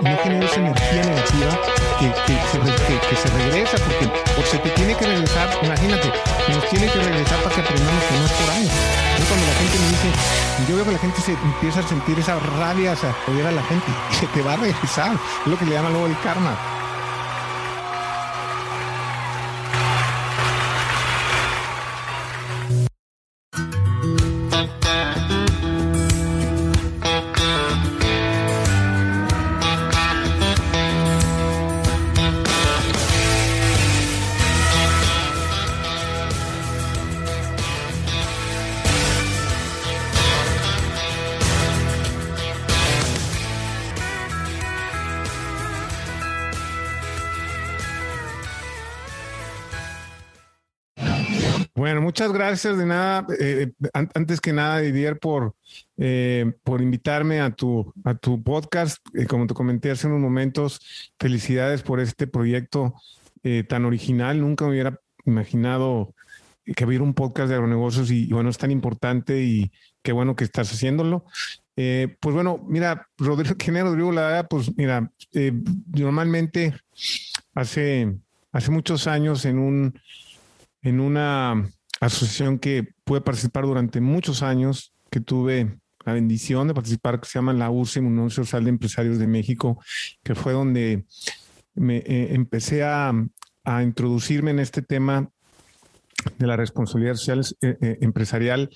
no genero esa energía negativa que, que, se, regresa, porque se te tiene que regresar, imagínate, nos tiene que regresar para que aprendamos que no es por años. cuando la gente me dice, yo veo que la gente se empieza a sentir esa rabia, a odiar a la gente, se te va a regresar, es lo que le llaman luego el karma. Gracias de nada. Eh, antes que nada, Didier, por, eh, por invitarme a tu, a tu podcast. Eh, como te comenté hace unos momentos, felicidades por este proyecto tan original. Nunca me hubiera imaginado que hubiera un podcast de agronegocios y, bueno, es tan importante y qué bueno que estás haciéndolo. pues bueno, mira, Rodrigo, ¿quién es Rodrigo? La verdad, pues mira, normalmente hace, hace muchos años en un, en una asociación que pude participar durante muchos años, que tuve la bendición de participar, que se llama la URSEM, Unión Social de Empresarios de México, que fue donde me eh, empecé a, a, introducirme en este tema de la responsabilidad social eh, eh, empresarial,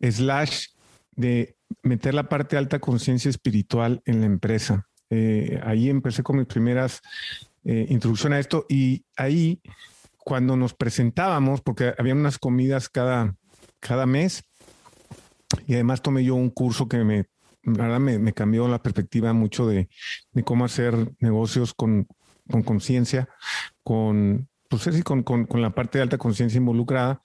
slash de meter la parte de alta conciencia espiritual en la empresa. ahí empecé con mis primeras introducciones a esto y ahí cuando nos presentábamos, porque había unas comidas cada, cada mes, y además tomé yo un curso que me, me, cambió la perspectiva mucho de, cómo hacer negocios con conciencia, con, pues con, con, con, la parte de alta conciencia involucrada.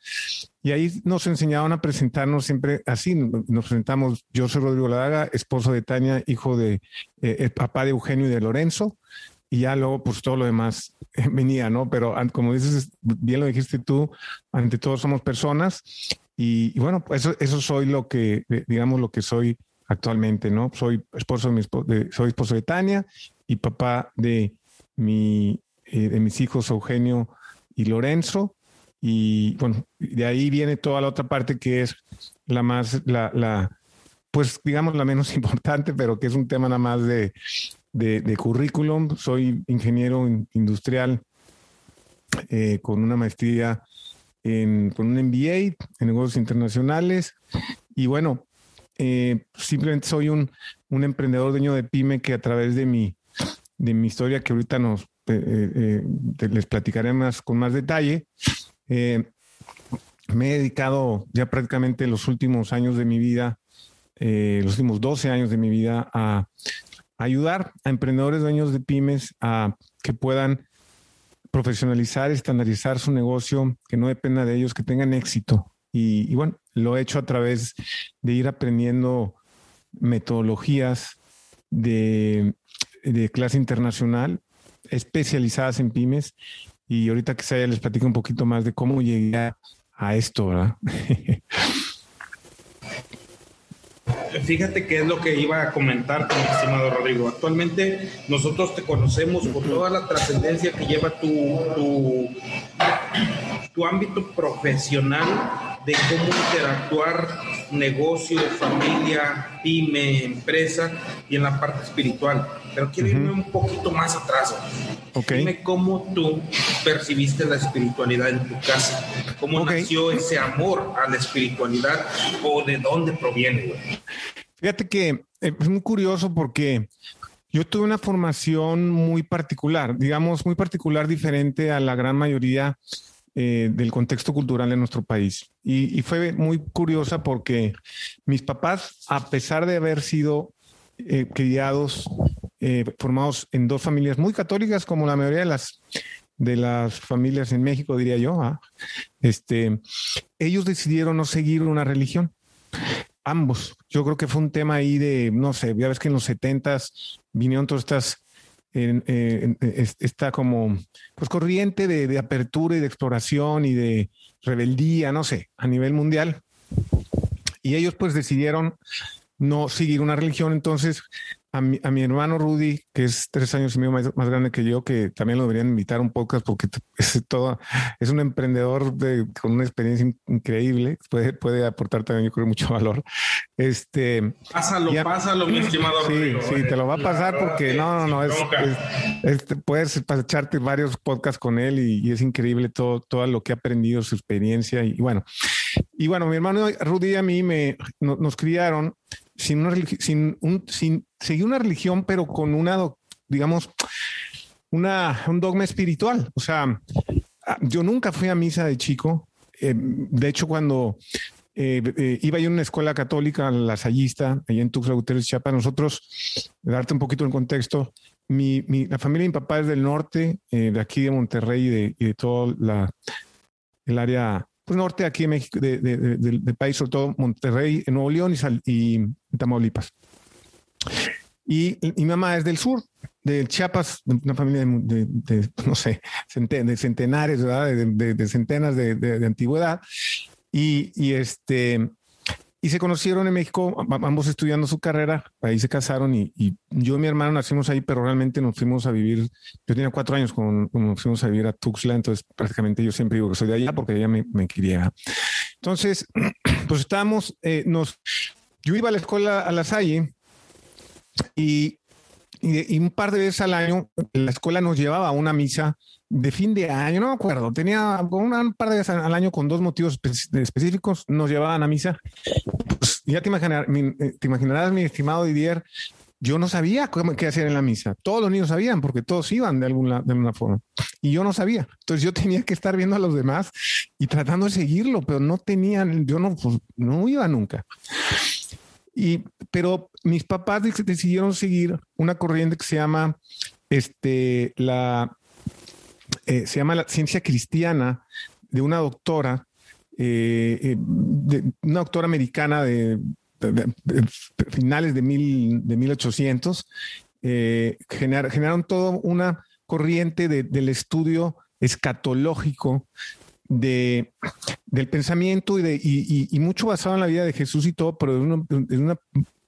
Y ahí nos enseñaban a presentarnos siempre así. Nos presentamos, yo soy Rodrigo Ladaga, esposo de Tania, hijo de eh, el papá de Eugenio y de Lorenzo y ya luego pues todo lo demás venía, ¿no? Pero como dices, bien lo dijiste tú, ante todo somos personas y, bueno, pues eso, eso soy lo que, digamos, lo que soy actualmente, ¿no? Soy esposo de, mi de soy esposo de Tania y papá de mi, eh, de mis hijos Eugenio y Lorenzo. Y bueno, de ahí viene toda la otra parte que es la más, la, la, pues digamos la menos importante, pero que es un tema nada más de, de, currículum. Soy ingeniero industrial eh, con una maestría en, con un MBA en negocios internacionales. Y bueno, eh, simplemente soy un, un, emprendedor dueño de pyme que a través de mi, de mi historia, que ahorita nos eh, les platicaré más con más detalle, me he dedicado ya prácticamente los últimos años de mi vida, los últimos 12 años de mi vida a ayudar a emprendedores dueños de pymes a que puedan profesionalizar, estandarizar su negocio, que no dependa de ellos, que tengan éxito. Y, bueno, lo he hecho a través de ir aprendiendo metodologías de, clase internacional especializadas en pymes. Y ahorita que se les platico un poquito más de cómo llegué a esto, ¿verdad? Fíjate que es lo que iba a comentar, mi estimado Rodrigo. Actualmente nosotros te conocemos por toda la trascendencia que lleva tu, tu, tu ámbito profesional de cómo interactuar negocio, familia, pyme, empresa y en la parte espiritual. Pero quiero irme un poquito más atrás. Dime cómo tú percibiste la espiritualidad en tu casa. ¿Cómo nació ese amor a la espiritualidad o de dónde proviene, Fíjate que eh, es muy curioso porque yo tuve una formación muy particular, digamos, muy particular, diferente a la gran mayoría eh, del contexto cultural de nuestro país. Y, fue muy curiosa porque mis papás, a pesar de haber sido eh, criados, eh, formados en dos familias muy católicas, como la mayoría de las, de las familias en México, diría yo, ¿ah? este, ellos decidieron no seguir una religión. Ambos. Yo creo que fue un tema ahí de, no sé, ya ves que en los setentas vinieron todas estas en, esta como pues corriente de, apertura y de exploración y de rebeldía, no sé, a nivel mundial. Y ellos pues decidieron no seguir una religión, entonces a mi, a mi hermano Rudy, que es tres años y medio más, más, grande que yo, que también lo deberían invitar a un podcast porque es, todo, es un emprendedor de, con una experiencia increíble, puede, puede aportar también, yo creo, mucho valor. Este, pásalo, ya, pásalo, mi estimado Sí, Rodrigo, sí, eh. te lo va a pasar porque no, no, no, es, es- es- puedes echarte varios podcasts con él y, y es increíble todo, todo lo que ha aprendido, su experiencia y, y bueno. Y bueno, mi hermano Rudy y a mí me, no- nos criaron sin una sin un, sin seguir una religión, pero con una, digamos, una, un dogma espiritual. O sea, ah, yo nunca fui a misa de chico. Eh, de hecho, cuando eh, eh, iba yo a una escuela católica, la Sayista, allá en Tuxtla Gutiérrez, Chiapas, nosotros, darte un poquito el contexto, mi, mi- la familia de mi papá es del norte, eh, de aquí de Monterrey y de, y de todo la, el área pues, norte aquí de México, de- de- de- del, país, sobre todo Monterrey, Nuevo León y, Sal- y Tamaulipas. Y, y mi mamá es del sur, de Chiapas, de una familia de, de- de, no sé, centen- de centenares, ¿verdad? De, centenas de antigüedad. Y, y este, y se conocieron en México, ambos estudiando su carrera, ahí se casaron y, y yo y mi hermano nacimos ahí, pero realmente nos fuimos a vivir, yo tenía cuatro años cuando nos fuimos a vivir a Tuxtla, entonces prácticamente yo siempre digo que soy de allá porque ella me, me quería. Entonces, pues estábamos, eh, nos, yo iba a la escuela a la Salle y, y, un par de veces al año la escuela nos llevaba a una misa de fin de año, no me acuerdo, tenía una- un par de veces al año con dos motivos espe- específicos, nos llevaban a misa. Pues, ya te, imaginar, eh, te imaginarás, mi estimado Didier, yo no sabía qué hacer en la misa. Todos los niños sabían porque todos iban de alguna, de alguna forma. Y yo no sabía. Entonces yo tenía que estar viendo a los demás y tratando de seguirlo, pero no tenían, yo no, pues, no iba nunca. Y, pero mis papás dec- decidieron seguir una corriente que se llama este, la, eh, se llama la ciencia cristiana de una doctora, eh, eh, de, una doctora americana de, finales de, mil, de 1800, eh, gener- generaron toda una corriente de- del estudio escatológico de, del pensamiento y, de, y, mucho basado en la vida de Jesús y todo, pero desde un,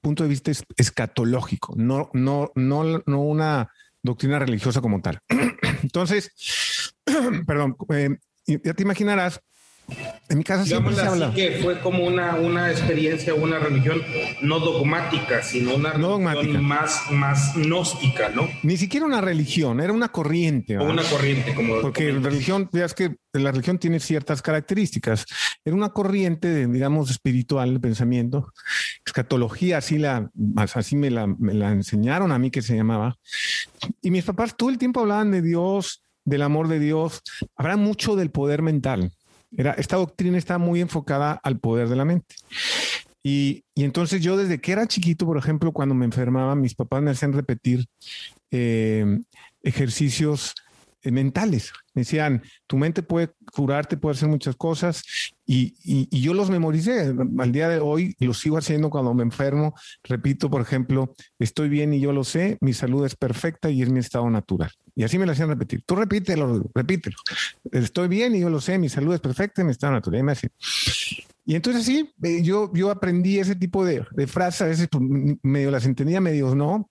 punto de vista es- escatológico, no, no, no, no una doctrina religiosa como tal. Entonces, perdón, eh, ya te imaginarás, en mi casa siempre se habla. que fue como una, una experiencia, una religión no dogmática, sino una No religión dogmática. más, más gnóstica, ¿no? Ni siquiera una religión, era una corriente. O ¿verdad? una corriente, como Porque la religión, ya es que la religión tiene ciertas características. Era una corriente, de, digamos, espiritual, de pensamiento, escatología, así, la, así me, la, me la enseñaron a mí que se llamaba. Y mis papás todo el tiempo hablaban de Dios, del amor de Dios. Habrá mucho del poder mental. Era, esta doctrina está muy enfocada al poder de la mente. Y, y entonces yo desde que era chiquito, por ejemplo, cuando me enfermaba, mis papás me hacían repetir eh, ejercicios mentales. Me decían, tu mente puede curarte, puede hacer muchas cosas y, y- y yo los memoricé. Al día de hoy los sigo haciendo cuando me enfermo. Repito, por ejemplo, estoy bien y yo lo sé, mi salud es perfecta y es mi estado natural. Y así me lo hacían repetir. Tú repítelo, repítelo. Estoy bien y yo lo sé, mi salud es perfecta y mi estado natural. Y me hacían- y entonces sí, eh, yo, yo aprendí ese tipo de, de frases, a veces pues, medio las entendía, medio no.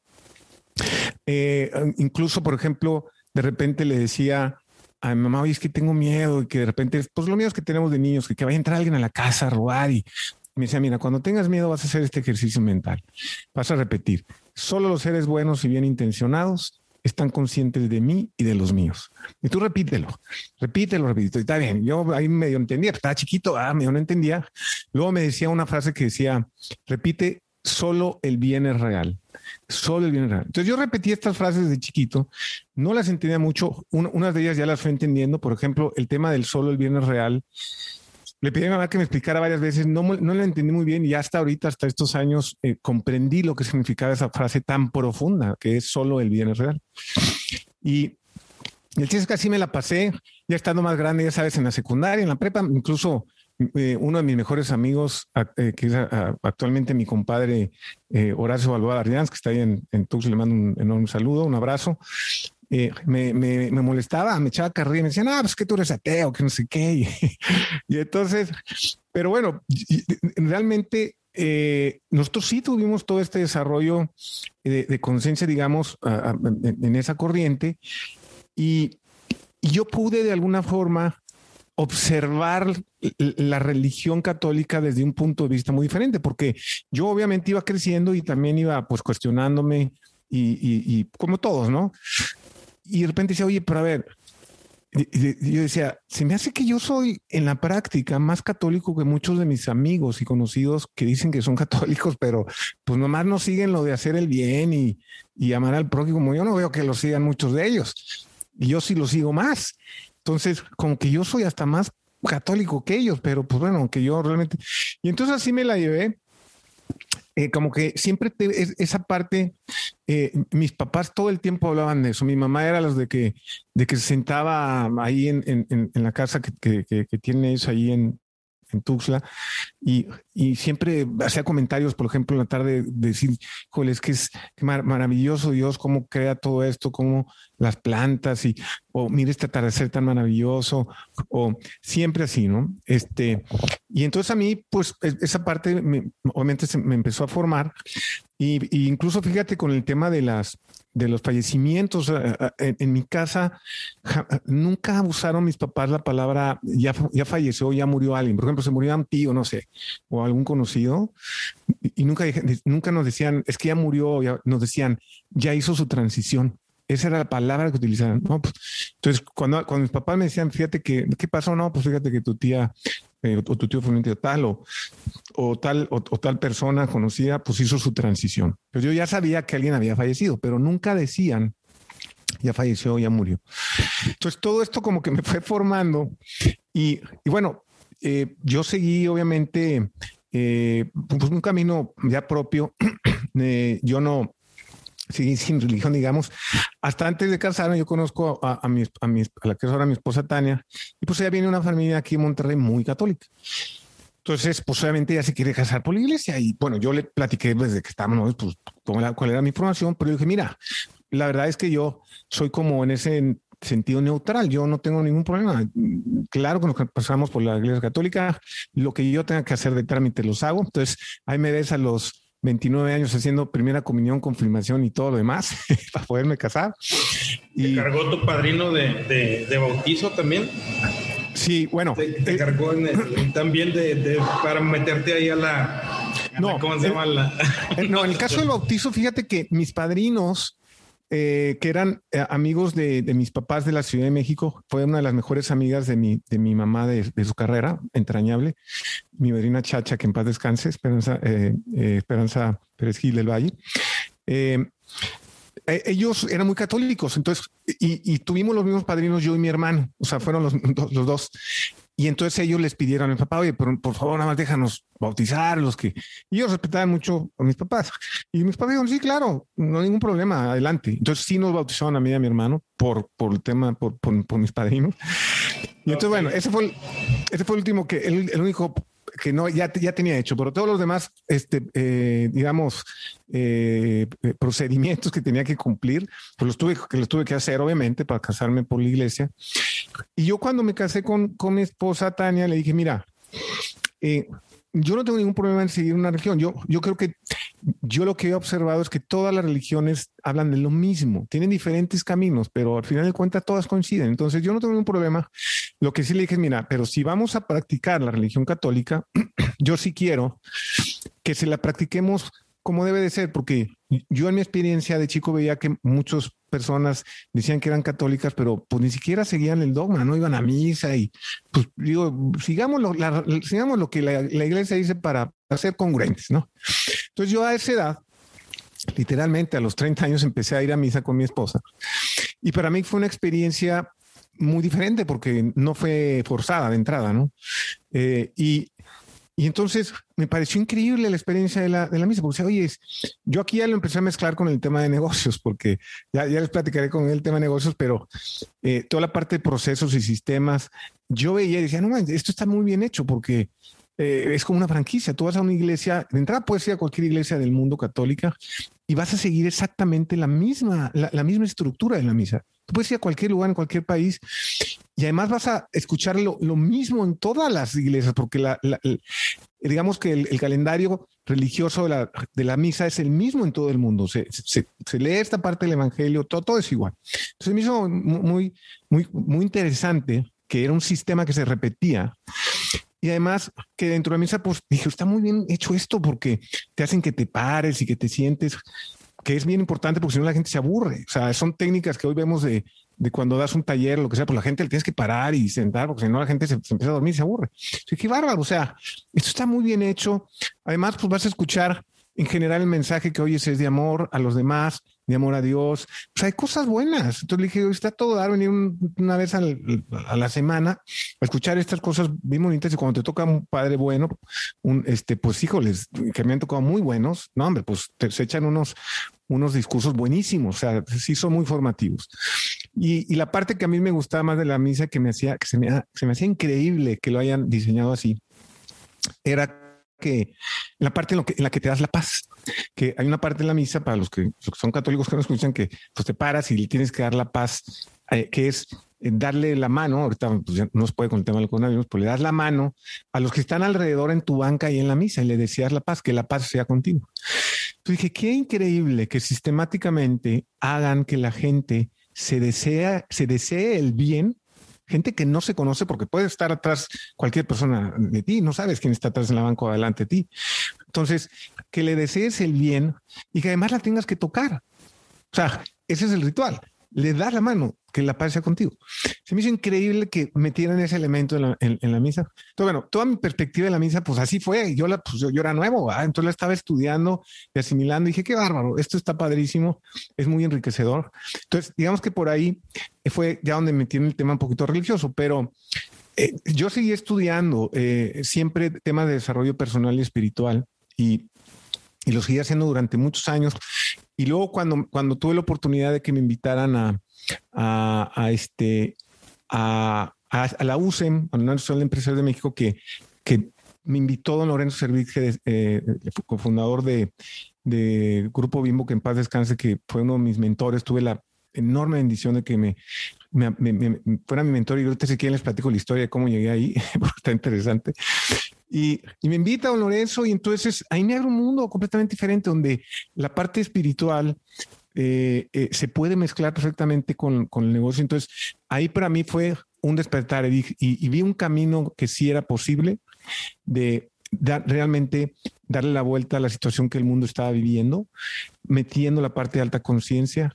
Eh, incluso, por ejemplo, de repente le decía a mi mamá, oye, es que tengo miedo y que de repente, pues los miedos que tenemos de niños, que, que vaya a entrar alguien a la casa a robar y me decía, mira, cuando tengas miedo vas a hacer este ejercicio mental, vas a repetir, solo los seres buenos y bien intencionados están conscientes de mí y de los míos. Y tú repítelo, repítelo, repítelo. Y está bien, yo ahí medio entendía, estaba chiquito, ah, medio no entendía. Luego me decía una frase que decía, repite, solo el bien es real. Solo el bien es real. Entonces yo repetí estas frases de chiquito, no las entendía mucho, Un- unas de ellas ya las fui entendiendo, por ejemplo, el tema del solo el bien es real. Le pedí a mi mamá que me explicara varias veces, no, no la entendí muy bien y hasta ahorita, hasta estos años, eh, comprendí lo que significaba esa frase tan profunda, que es solo el bien es real. Y el chiste es que así me la pasé, ya estando más grande, ya sabes, en la secundaria, en la prepa, incluso eh, uno de mis mejores amigos, a- eh, que es a- a- actualmente mi compadre eh, Horacio Balboa Arrians, que está ahí en, en Tuxtla, le mando un enorme saludo, un abrazo. eh, me, me, me molestaba, me echaba carrilla, me decían, ah, pues que tú eres ateo, que no sé qué. Y, y entonces, pero bueno, y- y realmente eh, nosotros sí tuvimos todo este desarrollo de, conciencia, digamos, en, esa corriente y, yo pude de alguna forma observar la religión católica desde un punto de vista muy diferente, porque yo obviamente iba creciendo y también iba pues cuestionándome y, y como todos, ¿no? Y de repente decía, oye, pero a ver, yo decía, se me hace que yo soy en la práctica más católico que muchos de mis amigos y conocidos que dicen que son católicos, pero pues nomás no siguen lo de hacer el bien y, y amar al prójimo. Yo no veo que lo sigan muchos de ellos y yo sí lo sigo más. Entonces, como que yo soy hasta más católico que ellos, pero pues bueno, aunque yo realmente... Y entonces así me la llevé eh, como que siempre esa parte, eh, mis papás todo el tiempo hablaban de eso. Mi mamá era los de que, de que se sentaba ahí en, en, la casa que, que, que, tiene eso ahí en, en Tuxtla y, y, siempre hacía comentarios, por ejemplo, en la tarde, de decir, joder, es que es maravilloso Dios, cómo crea todo esto, cómo las plantas y, o mire este atardecer tan maravilloso, o siempre así, ¿no? Este, y entonces a mí, pues, esa parte obviamente se me empezó a formar y, incluso fíjate con el tema de las de los fallecimientos eh, eh, en, mi casa nunca usaron mis papás la palabra ya, ya falleció, ya murió alguien. Por ejemplo, se murió un tío, no sé, o algún conocido, y, nunca, nunca nos decían, es que ya murió, ya, nos decían, ya hizo su transición. Esa era la palabra que utilizaban. Pues, entonces, cuando, cuando mis papás me decían, fíjate que, ¿qué pasó? No, pues fíjate que tu tía eh, o tu tío tío tal o, o tal o, tal persona conocida, pues hizo su transición. Pues yo ya sabía que alguien había fallecido, pero nunca decían ya falleció, ya murió. Entonces todo esto como que me fue formando y, y bueno, eh, yo seguí obviamente eh, pues un camino ya propio. yo no, sin religión, digamos. Hasta antes de casarme, yo conozco a, a, mi, a, mi, a la que es ahora mi esposa Tania, y pues ella viene de una familia aquí en Monterrey muy católica. Entonces, pues obviamente ella se quiere casar por la iglesia y bueno, yo le platiqué desde que estábamos, pues cuál era mi formación, pero yo dije, mira, la verdad es que yo soy como en ese sentido neutral, yo no tengo ningún problema. Claro que nos pasamos por la iglesia católica, lo que yo tenga que hacer de trámite los hago. Entonces, ahí me ves a los 29 años haciendo primera comunión, confirmación y todo lo demás para poderme casar. ¿Te cargó tu padrino de, de, bautizo también? Sí, bueno. ¿Te, eh, cargó también de, para meterte ahí a la... no, ¿cómo se llama? Eh, no, en el caso del bautizo, fíjate que mis padrinos eh, que eran eh, amigos de, mis papás de la Ciudad de México. Fue una de las mejores amigas de mi, de mi mamá de, su carrera, entrañable. Mi madrina Chacha, que en paz descanse, Esperanza, eh, Esperanza Pérez Gil del Valle. ellos eran muy católicos, entonces, y, tuvimos los mismos padrinos, yo y mi hermano, o sea, fueron los, los dos. Y entonces ellos les pidieron a mi papá, oye, por, por favor, nada más déjanos bautizar los que... Y ellos respetaban mucho a mis papás. Y mis papás dijeron, sí, claro, no hay ningún problema, adelante. Entonces sí nos bautizaron a mí y a mi hermano por, por el tema, por, por, mis padrinos. Y entonces, bueno, ese fue el, ese fue el último que, el, el único que no ya, ya tenía hecho, pero todos los demás, este, eh, digamos, eh, procedimientos que tenía que cumplir, pues los tuve, que los tuve que hacer, obviamente, para casarme por la iglesia. Y yo cuando me casé con, con mi esposa Tania, le dije, mira, eh, yo no tengo ningún problema en seguir una religión. Yo, yo creo que yo lo que he observado es que todas las religiones hablan de lo mismo, tienen diferentes caminos, pero al final de cuentas todas coinciden. Entonces yo no tengo ningún problema. Lo que sí le dije, mira, pero si vamos a practicar la religión católica, yo sí quiero que se la practiquemos como debe de ser, porque yo en mi experiencia de chico veía que muchas personas decían que eran católicas, pero pues ni siquiera seguían el dogma, no iban a misa y pues digo, sigamos lo, sigamos lo que la, iglesia dice para ser congruentes, ¿no? Entonces yo a esa edad, literalmente a los 30 años empecé a ir a misa con mi esposa y para mí fue una experiencia muy diferente porque no fue forzada de entrada, ¿no? Eh, y y entonces me pareció increíble la experiencia de la, de la misa, porque oye, yo aquí ya lo empecé a mezclar con el tema de negocios, porque ya, ya les platicaré con el tema de negocios, pero eh, toda la parte de procesos y sistemas, yo veía y decía, no, esto está muy bien hecho, porque eh, es como una franquicia. Tú vas a una iglesia, de entrada puedes ir a cualquier iglesia del mundo católica y vas a seguir exactamente la misma, la, misma estructura de la misa. Tú puedes ir a cualquier lugar, en cualquier país, y además vas a escuchar lo, mismo en todas las iglesias, porque digamos que el, calendario religioso de la, de la misa es el mismo en todo el mundo. Se, se, lee esta parte del Evangelio, todo, todo es igual. Entonces me hizo muy, muy, muy interesante que era un sistema que se repetía. Y además que dentro de la misa, pues dije, está muy bien hecho esto porque te hacen que te pares y que te sientes, que es bien importante porque si no la gente se aburre. O sea, son técnicas que hoy vemos de, de cuando das un taller, lo que sea, pues la gente le tienes que parar y sentar porque si no la gente se, empieza a dormir y se aburre. Sí, qué bárbaro. O sea, esto está muy bien hecho. Además, pues vas a escuchar en general el mensaje que oyes es de amor a los demás, de amor a Dios. O sea, hay cosas buenas. Entonces le dije, está todo dar, venir una vez a la semana a escuchar estas cosas bien bonitas y cuando te toca un padre bueno, un, este, pues híjoles, que me han tocado muy buenos, no hombre, pues te, se echan unos, unos discursos buenísimos, o sea, sí son muy formativos. Y, y, la parte que a mí me gustaba más de la misa, que me hacía, que se me, se me hacía increíble que lo hayan diseñado así, era que la parte en, lo que, en, la que te das la paz, que hay una parte de la misa para los que, son católicos que no escuchan que pues te paras y le tienes que dar la paz, eh, que es eh, darle la mano, ahorita pues, ya no se puede con el tema del coronavirus, pues le das la mano a los que están alrededor en tu banca y en la misa y le decías la paz, que la paz sea contigo. Dije, qué increíble que sistemáticamente hagan que la gente se desea, se desee el bien gente que no se conoce porque puede estar atrás cualquier persona de ti, no sabes quién está atrás en la banco adelante de ti. Entonces, que le desees el bien y que además la tengas que tocar. O sea, ese es el ritual. Le das la mano, que la paz contigo. Se me hizo increíble que metieran ese elemento en la, misa. Entonces, bueno, toda mi perspectiva de la misa, pues así fue. Yo, la, pues, yo, era nuevo, entonces la estaba estudiando y asimilando. Y dije, qué bárbaro, esto está padrísimo, es muy enriquecedor. Entonces, digamos que por ahí fue ya donde metí en el tema un poquito religioso, pero eh, yo seguí estudiando eh, siempre temas de desarrollo personal y espiritual y, y lo seguí haciendo durante muchos años. Y luego cuando, cuando tuve la oportunidad de que me invitaran a, a, este, a, a, la USEM, a la Unión de Empresarios de México, que, que me invitó don Lorenzo Servige, eh, cofundador de, de Grupo Bimbo, que en paz descanse, que fue uno de mis mentores. Tuve la enorme bendición de que me, me, fuera mi mentor y ahorita si quieren les platico la historia de cómo llegué ahí, porque está interesante. Y, y, me invita a don Lorenzo y entonces ahí me abre un mundo completamente diferente donde la parte espiritual eh, eh, se puede mezclar perfectamente con, con, el negocio. Entonces, ahí para mí fue un despertar y, y, vi un camino que sí era posible de dar, realmente darle la vuelta a la situación que el mundo estaba viviendo, metiendo la parte de alta conciencia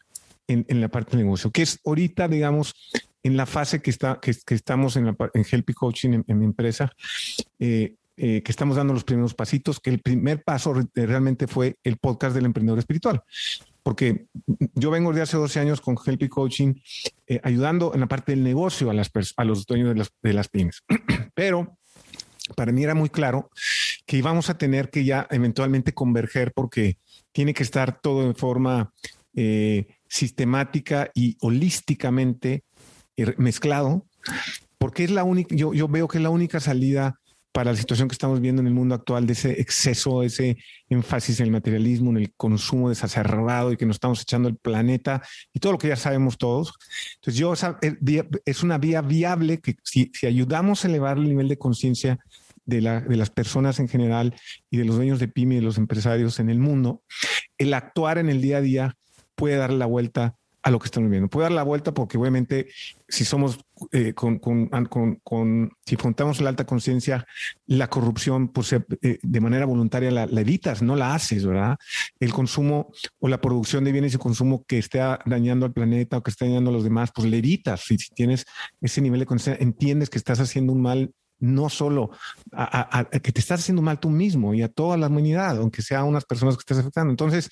en, en, la parte del negocio, que es ahorita, digamos, en la fase que, está, que, que estamos en, la, en Helpy Coaching en, mi empresa. Eh, eh, que estamos dando los primeros pasitos, que el primer paso realmente fue el podcast del emprendedor espiritual porque yo vengo de hace 12 años con Helpy Coaching, eh, ayudando en la parte del negocio a, las a los dueños de las, de las pymes. Pero para mí era muy claro que íbamos a tener que ya eventualmente converger porque tiene que estar todo de forma eh, sistemática y holísticamente eh, mezclado, porque es la única, yo, yo veo que es la única salida para la situación que estamos viendo en el mundo actual de ese exceso, ese énfasis en el materialismo, en el consumo desacerrado y que nos estamos echando el planeta y todo lo que ya sabemos todos. Entonces, yo eh, es una vía viable que si, ayudamos a elevar el nivel de conciencia de, las personas en general y de los dueños de pyme y de los empresarios en el mundo, el actuar en el día a día puede dar la vuelta a lo que estamos viendo. Puede dar la vuelta porque obviamente si somos eh, con, con, con, si contamos la alta conciencia, la corrupción pues eh, de manera voluntaria la, evitas, no la haces, ¿verdad? El consumo o la producción de bienes y consumo que esté dañando al planeta o que esté dañando a los demás, pues le evitas. Si, si tienes ese nivel de conciencia, entiendes que estás haciendo un mal no solo a, que te estás haciendo mal tú mismo y a toda la humanidad, aunque sea unas personas que estés afectando. Entonces,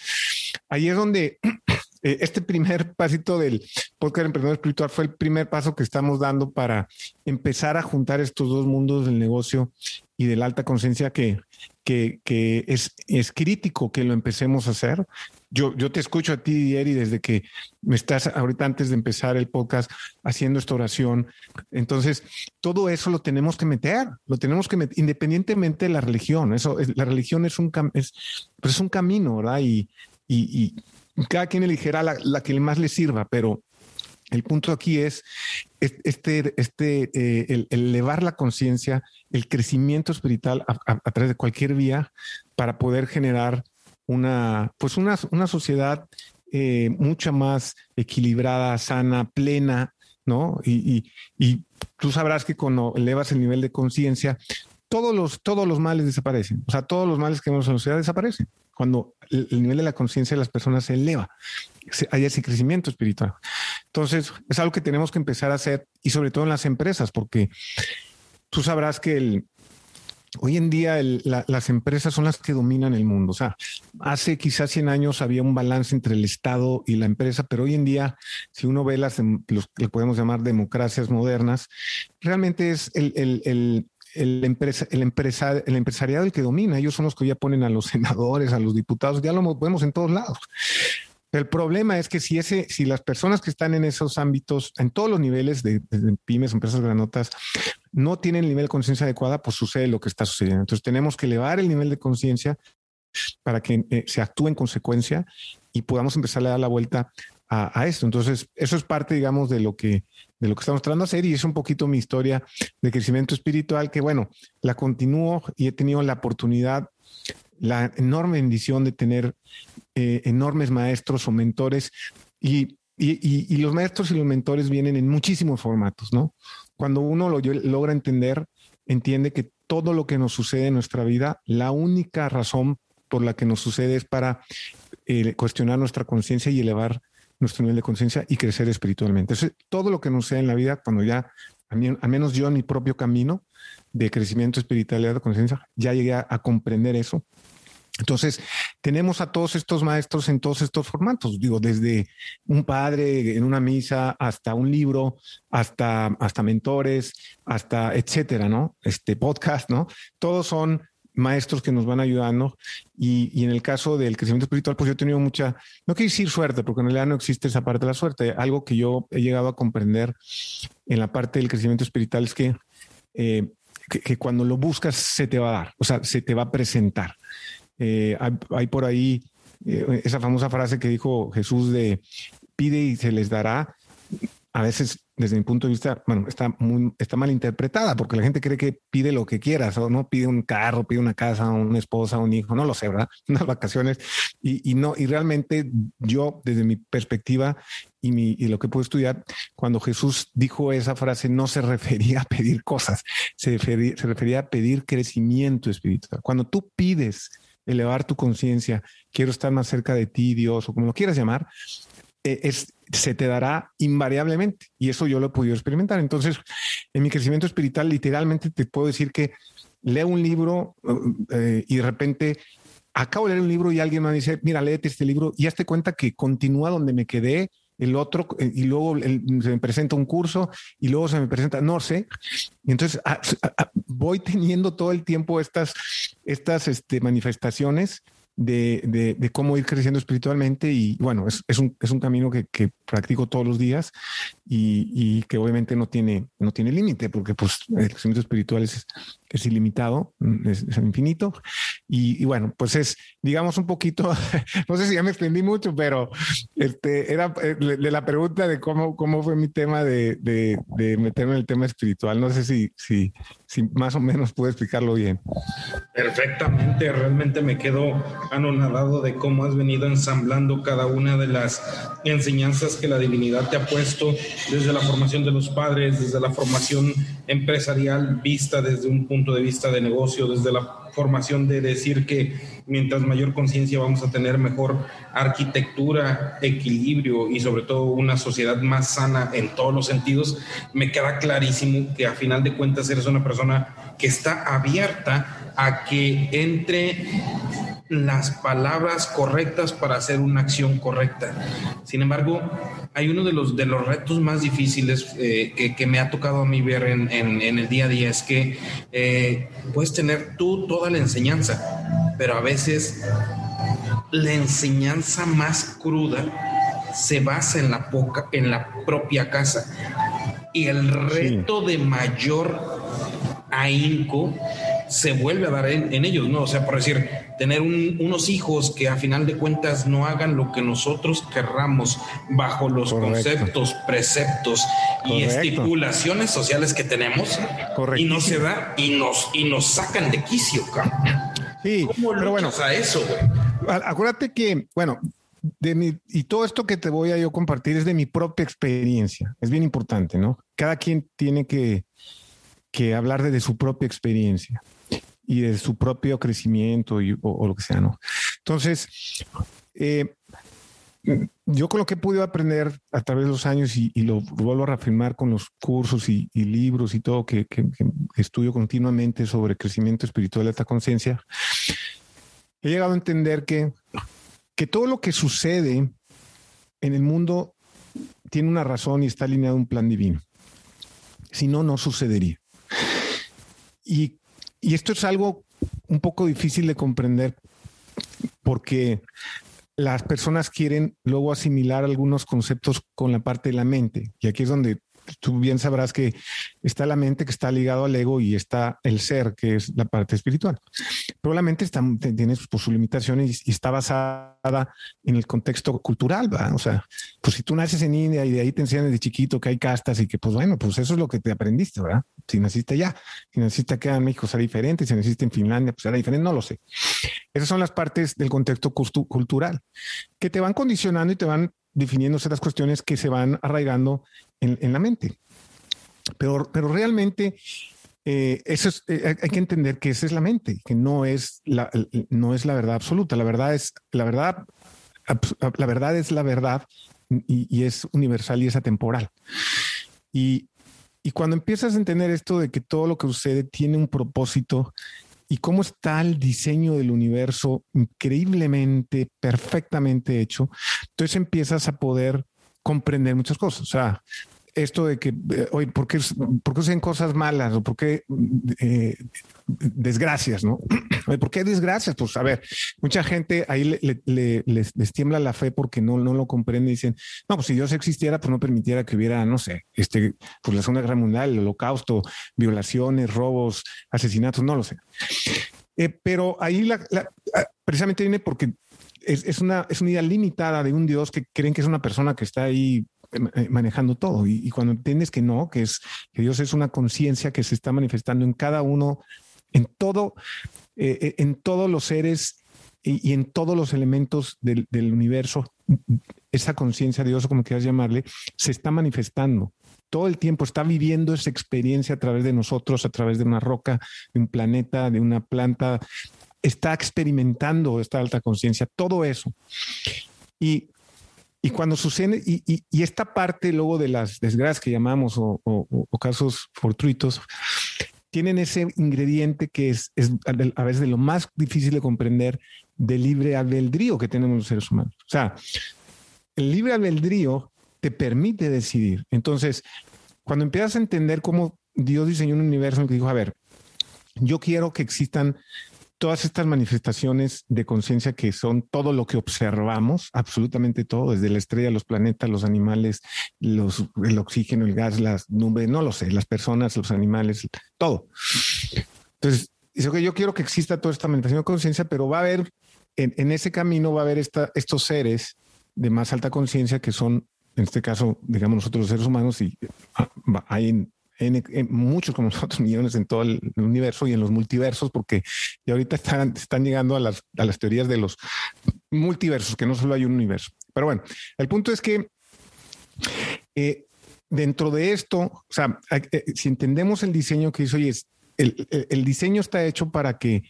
ahí es donde eh, este primer pasito del podcast Emprendedor Espiritual fue el primer paso que estamos dando para empezar a juntar estos dos mundos del negocio y de la alta conciencia que, que, que, es, es crítico que lo empecemos a hacer. Yo, yo te escucho a ti, Eri, desde que me estás ahorita antes de empezar el podcast haciendo esta oración. Entonces, todo eso lo tenemos que meter, lo tenemos que meter, independientemente de la religión. Eso, la religión es un, es, pues es un camino, ¿verdad? Y, y, y cada quien eligerá la, que más le sirva, pero El punto aquí es este, este, eh, el, elevar la conciencia, el crecimiento espiritual a, través de cualquier vía para poder generar una, pues una, una sociedad eh, mucho más equilibrada, sana, plena, ¿no? Y, y, tú sabrás que cuando elevas el nivel de conciencia, todos los, todos los males desaparecen. O sea, todos los males que vemos en la sociedad desaparecen. Cuando el, nivel de la conciencia de las personas se eleva, hay ese crecimiento espiritual. Entonces, es algo que tenemos que empezar a hacer y sobre todo en las empresas, porque tú sabrás que el, Hoy en día las empresas son las que dominan el mundo. O sea, hace quizás 100 años había un balance entre el Estado y la empresa, pero hoy en día, si uno ve las, los que podemos llamar democracias modernas, realmente es el, el, el, empresa, el, empresa, el empresariado el que domina. Ellos son los que ya ponen a los senadores, a los diputados, ya lo vemos en todos lados. El problema es que si ese, si las personas que están en esos ámbitos, en todos los niveles de, pymes, empresas granotas, no tienen el nivel de conciencia adecuada, pues sucede lo que está sucediendo. Entonces tenemos que elevar el nivel de conciencia para que eh, se actúe en consecuencia y podamos empezar a dar la vuelta a, esto. Entonces, eso es parte, digamos, de lo que de lo que estamos tratando de hacer y es un poquito mi historia de crecimiento espiritual que, bueno, la continúo y he tenido la oportunidad, la enorme bendición de tener eh, enormes maestros o mentores y, y, los maestros y los mentores vienen en muchísimos formatos, ¿no? Cuando uno lo logra entender, entiende que todo lo que nos sucede en nuestra vida, la única razón por la que nos sucede es para eh, cuestionar nuestra conciencia y elevar nuestro nivel de conciencia y crecer espiritualmente. todo lo que nos sea en la vida, cuando ya, al menos yo en mi propio camino de crecimiento espiritual de conciencia, ya llegué a, comprender eso. Entonces, tenemos a todos estos maestros en todos estos formatos, digo, desde un padre en una misa hasta un libro, hasta, hasta mentores, hasta etcétera, ¿no? Este podcast, ¿no? Todos son maestros que nos van ayudando. Y, en el caso del crecimiento espiritual, pues yo he tenido mucha, no quiero decir suerte, porque en realidad no existe esa parte de la suerte. Algo que yo he llegado a comprender en la parte del crecimiento espiritual es que, eh, que, cuando lo buscas se te va a dar, o sea, se te va a presentar. Eh, hay, por ahí eh, esa famosa frase que dijo Jesús de pide y se les dará. A veces desde mi punto de vista, bueno, está muy, está mal interpretada porque la gente cree que pide lo que quieras o no pide un carro, pide una casa, una esposa, un hijo, no lo sé, ¿verdad? Unas vacaciones y, no, y realmente yo desde mi perspectiva y, mi, y lo que puedo estudiar, cuando Jesús dijo esa frase no se refería a pedir cosas, se refería, se refería a pedir crecimiento espiritual. Cuando tú pides elevar tu conciencia, quiero estar más cerca de ti, Dios, o como lo quieras llamar, eh, es, se te dará invariablemente. Y eso yo lo he podido experimentar. Entonces, en mi crecimiento espiritual, literalmente te puedo decir que leo un libro eh, y de repente acabo de leer un libro y alguien me dice, mira, léete este libro y hazte cuenta que continúa donde me quedé el otro, eh, y luego se me presenta un curso y luego se me presenta, no sé. Y entonces voy teniendo todo el tiempo estas, estas este, manifestaciones de, de, cómo ir creciendo espiritualmente y bueno, es, es, un, es un, camino que, que, practico todos los días y, y, que obviamente no tiene, no tiene límite porque pues el crecimiento espiritual es, es ilimitado, es, infinito. Y, y, bueno, pues es, digamos un poquito, no sé si ya me extendí mucho, pero este, era eh, de la pregunta de cómo, cómo fue mi tema de, de, de meterme en el tema espiritual, no sé si, si, si más o menos puedo explicarlo bien. Perfectamente, realmente me quedo anonadado de cómo has venido ensamblando cada una de las enseñanzas que la divinidad te ha puesto desde la formación de los padres, desde la formación empresarial vista desde un punto de vista de negocio, desde la formación de decir que mientras mayor conciencia vamos a tener mejor arquitectura, equilibrio y sobre todo una sociedad más sana en todos los sentidos, me queda clarísimo que a final de cuentas eres una persona que está abierta a que entre las palabras correctas para hacer una acción correcta. Sin embargo, hay uno de los, de los retos más difíciles eh, que, me ha tocado a mí ver en, el día a día es que eh, puedes tener tú toda la enseñanza, pero a veces la enseñanza más cruda se basa en la, poca, en la propia casa. Y el reto de mayor ahínco se vuelve a dar en, ellos, ¿no? O sea, por decir, tener unos hijos que a final de cuentas no hagan lo que nosotros querramos bajo los conceptos, preceptos y estipulaciones sociales que tenemos y no se da y nos y nos sacan de quicio, Sí, pero bueno, a eso, Acuérdate que, bueno, de mi, y todo esto que te voy a yo compartir es de mi propia experiencia. Es bien importante, ¿no? Cada quien tiene que, que hablar de, su propia experiencia y de su propio crecimiento y, o, lo que sea, ¿no? Entonces, eh, yo con lo que he podido aprender a través de los años y, lo vuelvo a reafirmar con los cursos y, libros y todo que, que, estudio continuamente sobre crecimiento espiritual de esta conciencia, he llegado a entender que que todo lo que sucede en el mundo tiene una razón y está alineado a un plan divino. Si no, no sucedería. Y, y esto es algo un poco difícil de comprender porque las personas quieren luego asimilar algunos conceptos con la parte de la mente. Y aquí es donde tú bien sabrás que está la mente que está ligado al ego y está el ser, que es la parte espiritual. Pero la mente está, tiene sus limitaciones y, está basada en el contexto cultural, ¿va? O sea, pues si tú naces en India y de ahí te enseñan desde chiquito que hay castas y que, pues bueno, pues eso es lo que te aprendiste, ¿verdad? Si naciste allá, si naciste acá en México será diferente, si naciste en Finlandia, pues será diferente, no lo sé. Esas son las partes del contexto cultural que te van condicionando y te van definiendo ciertas cuestiones que se van arraigando en, la mente. Pero, pero realmente eh, eso es, eh, hay que entender que esa es la mente, que no es la, no es la verdad absoluta. La verdad es la verdad, la verdad es la verdad y, es universal y es atemporal. Y, y cuando empiezas a entender esto de que todo lo que sucede tiene un propósito y cómo está el diseño del universo increíblemente, perfectamente hecho, entonces empiezas a poder comprender muchas cosas. O sea, esto de que, eh, oye, ¿por qué, ¿por qué cosas malas o por qué eh, desgracias, no? ¿Por qué desgracias? Pues a ver, mucha gente ahí les, tiembla la fe porque no, no lo comprende y dicen, no, pues si Dios existiera, pues no permitiera que hubiera, no sé, este, pues la Segunda Guerra Mundial, el Holocausto, violaciones, robos, asesinatos, no lo sé. Eh, pero ahí la, ah, precisamente viene porque es, una, es una idea limitada de un Dios que creen que es una persona que está ahí eh, manejando todo. Y, cuando entiendes que no, que es que Dios es una conciencia que se está manifestando en cada uno, en todo, eh, eh, en todos los seres y, en todos los elementos del, universo, esa conciencia de Dios, como quieras llamarle, se está manifestando todo el tiempo está viviendo esa experiencia a través de nosotros, a través de una roca, de un planeta, de una planta, está experimentando esta alta conciencia, todo eso. Y y cuando sucede, y, y, esta parte luego de las desgracias que llamamos o, casos fortuitos, tienen ese ingrediente que es, a veces de lo más difícil de comprender del libre albedrío que tenemos los seres humanos. O sea, el libre albedrío te permite decidir. Entonces, cuando empiezas a entender cómo Dios diseñó un universo en el que dijo, a ver, yo quiero que existan todas estas manifestaciones de conciencia que son todo lo que observamos, absolutamente todo, desde la estrella, los planetas, los animales, los, el oxígeno, el gas, las nubes, no lo sé, las personas, los animales, todo. Entonces, dice que yo quiero que exista toda esta manifestación de conciencia, pero va a haber, en, ese camino va a haber esta, estos seres de más alta conciencia que son, en este caso, digamos nosotros los seres humanos, y ah, hay en en, muchos como nosotros, millones en todo el universo y en los multiversos, porque ya ahorita están, llegando a las, teorías de los multiversos, que no solo hay un universo. Pero bueno, el punto es que eh, dentro de esto, o sea, eh, si entendemos el diseño que hizo, y es, el, el diseño está hecho para que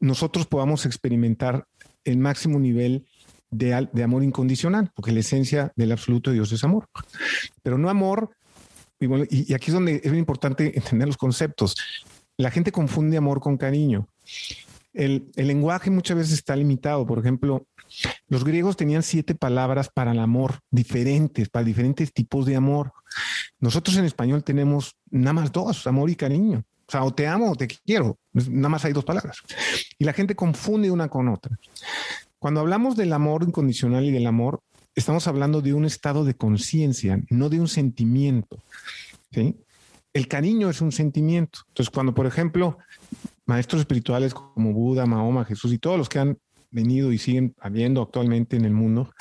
nosotros podamos experimentar el máximo nivel de, de, amor incondicional, porque la esencia del absoluto de Dios es amor. Pero no amor y, aquí es donde es muy importante entender los conceptos. La gente confunde amor con cariño. El, lenguaje muchas veces está limitado. Por ejemplo, los griegos tenían siete palabras para el amor diferentes, para diferentes tipos de amor. Nosotros en español tenemos nada más dos, amor y cariño. O sea, o te amo o te quiero. Nada más hay dos palabras. Y la gente confunde una con otra. Cuando hablamos del amor incondicional y del amor, estamos hablando de un estado de conciencia, no de un sentimiento. El cariño es un sentimiento. Entonces, cuando, por ejemplo, maestros espirituales como Buda, Mahoma, Jesús y todos los que han venido y siguen habiendo actualmente en el mundo,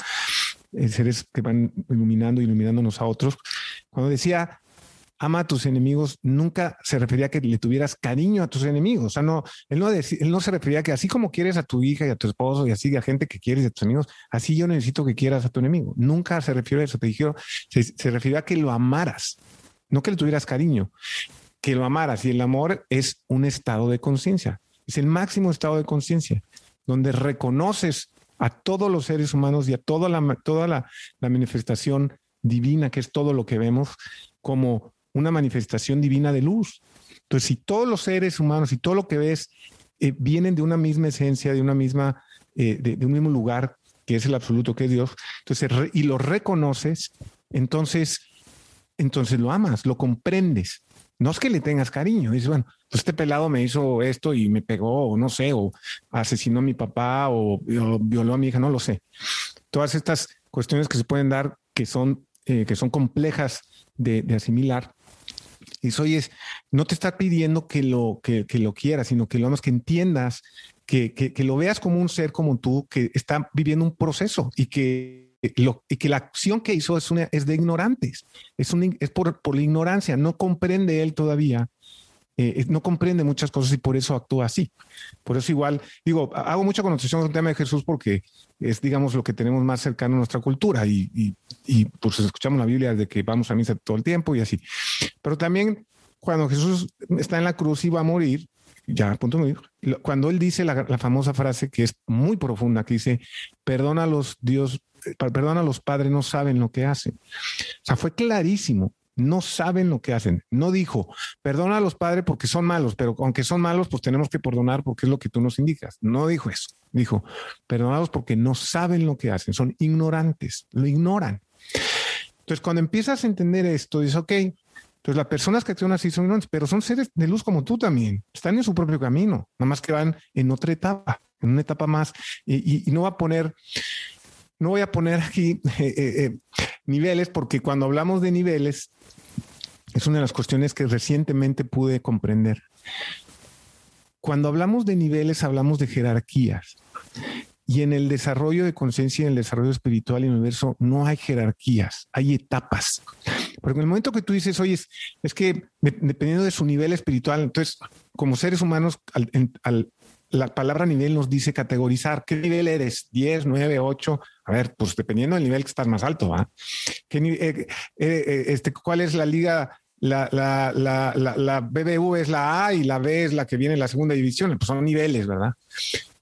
eh, seres que van iluminando iluminándonos a otros, cuando decía ama a tus enemigos, nunca se refería a que le tuvieras cariño a tus enemigos. O sea, no, él no, él no se refería a que así como quieres a tu hija y a tu esposo y así a gente que quieres y a tus amigos, así yo necesito que quieras a tu enemigo. Nunca se refirió a eso. Te dijeron, se, se refirió a que lo amaras, no que le tuvieras cariño, que lo amaras. Y el amor es un estado de conciencia. Es el máximo estado de conciencia, donde reconoces a todos los seres humanos y a toda la, toda la, la manifestación divina, que es todo lo que vemos, como una manifestación divina de luz. Entonces, si todos los seres humanos y todo lo que ves eh, vienen de una misma esencia, de una misma, eh, de, un mismo lugar, que es el absoluto, que es Dios, entonces, y lo reconoces, entonces, entonces lo amas, lo comprendes. No es que le tengas cariño, dices, bueno, pues este pelado me hizo esto y me pegó, o no sé, o asesinó a mi papá, o, violó a mi hija, no lo sé. Todas estas cuestiones que se pueden dar que son, eh, que son complejas de, de asimilar, y soy es, no te está pidiendo que lo, que, que lo quieras, sino que lo amas, que entiendas, que, que, que, lo veas como un ser como tú, que está viviendo un proceso y que, lo, y que la acción que hizo es, una, es de ignorantes, es, un, es por, por la ignorancia, no comprende él todavía eh, no comprende muchas cosas y por eso actúa así. Por eso igual, digo, hago mucha connotación con el tema de Jesús porque es, digamos, lo que tenemos más cercano a nuestra cultura y, y, y pues escuchamos la Biblia de que vamos a misa todo el tiempo y así. Pero también cuando Jesús está en la cruz y va a morir, ya punto de cuando él dice la, famosa frase que es muy profunda, que dice, perdona a los Dios, perdona a los padres, no saben lo que hacen. O sea, fue clarísimo no saben lo que hacen. No dijo, perdona a los padres porque son malos, pero aunque son malos, pues tenemos que perdonar porque es lo que tú nos indicas. No dijo eso. Dijo, perdonados porque no saben lo que hacen, son ignorantes, lo ignoran. Entonces, cuando empiezas a entender esto, dices, ok, entonces las personas que actúan así son ignorantes, pero son seres de luz como tú también, están en su propio camino, nada más que van en otra etapa, en una etapa más, y, no va a poner no voy a poner aquí eh, eh, eh, niveles porque cuando hablamos de niveles es una de las cuestiones que recientemente pude comprender. Cuando hablamos de niveles, hablamos de jerarquías. Y en el desarrollo de conciencia y en el desarrollo espiritual y universo no hay jerarquías, hay etapas. Porque en el momento que tú dices, oye, es, que dependiendo de su nivel espiritual, entonces, como seres humanos, la palabra nivel nos dice categorizar. ¿Qué nivel eres? ¿10, 9, 8? A ver, pues dependiendo del nivel que estás más alto, ¿va? ¿Qué, eh, eh, eh, este, ¿Cuál es la liga la, la, la, la, BBV es la A y la B es la que viene en la segunda división, pues son niveles, ¿verdad?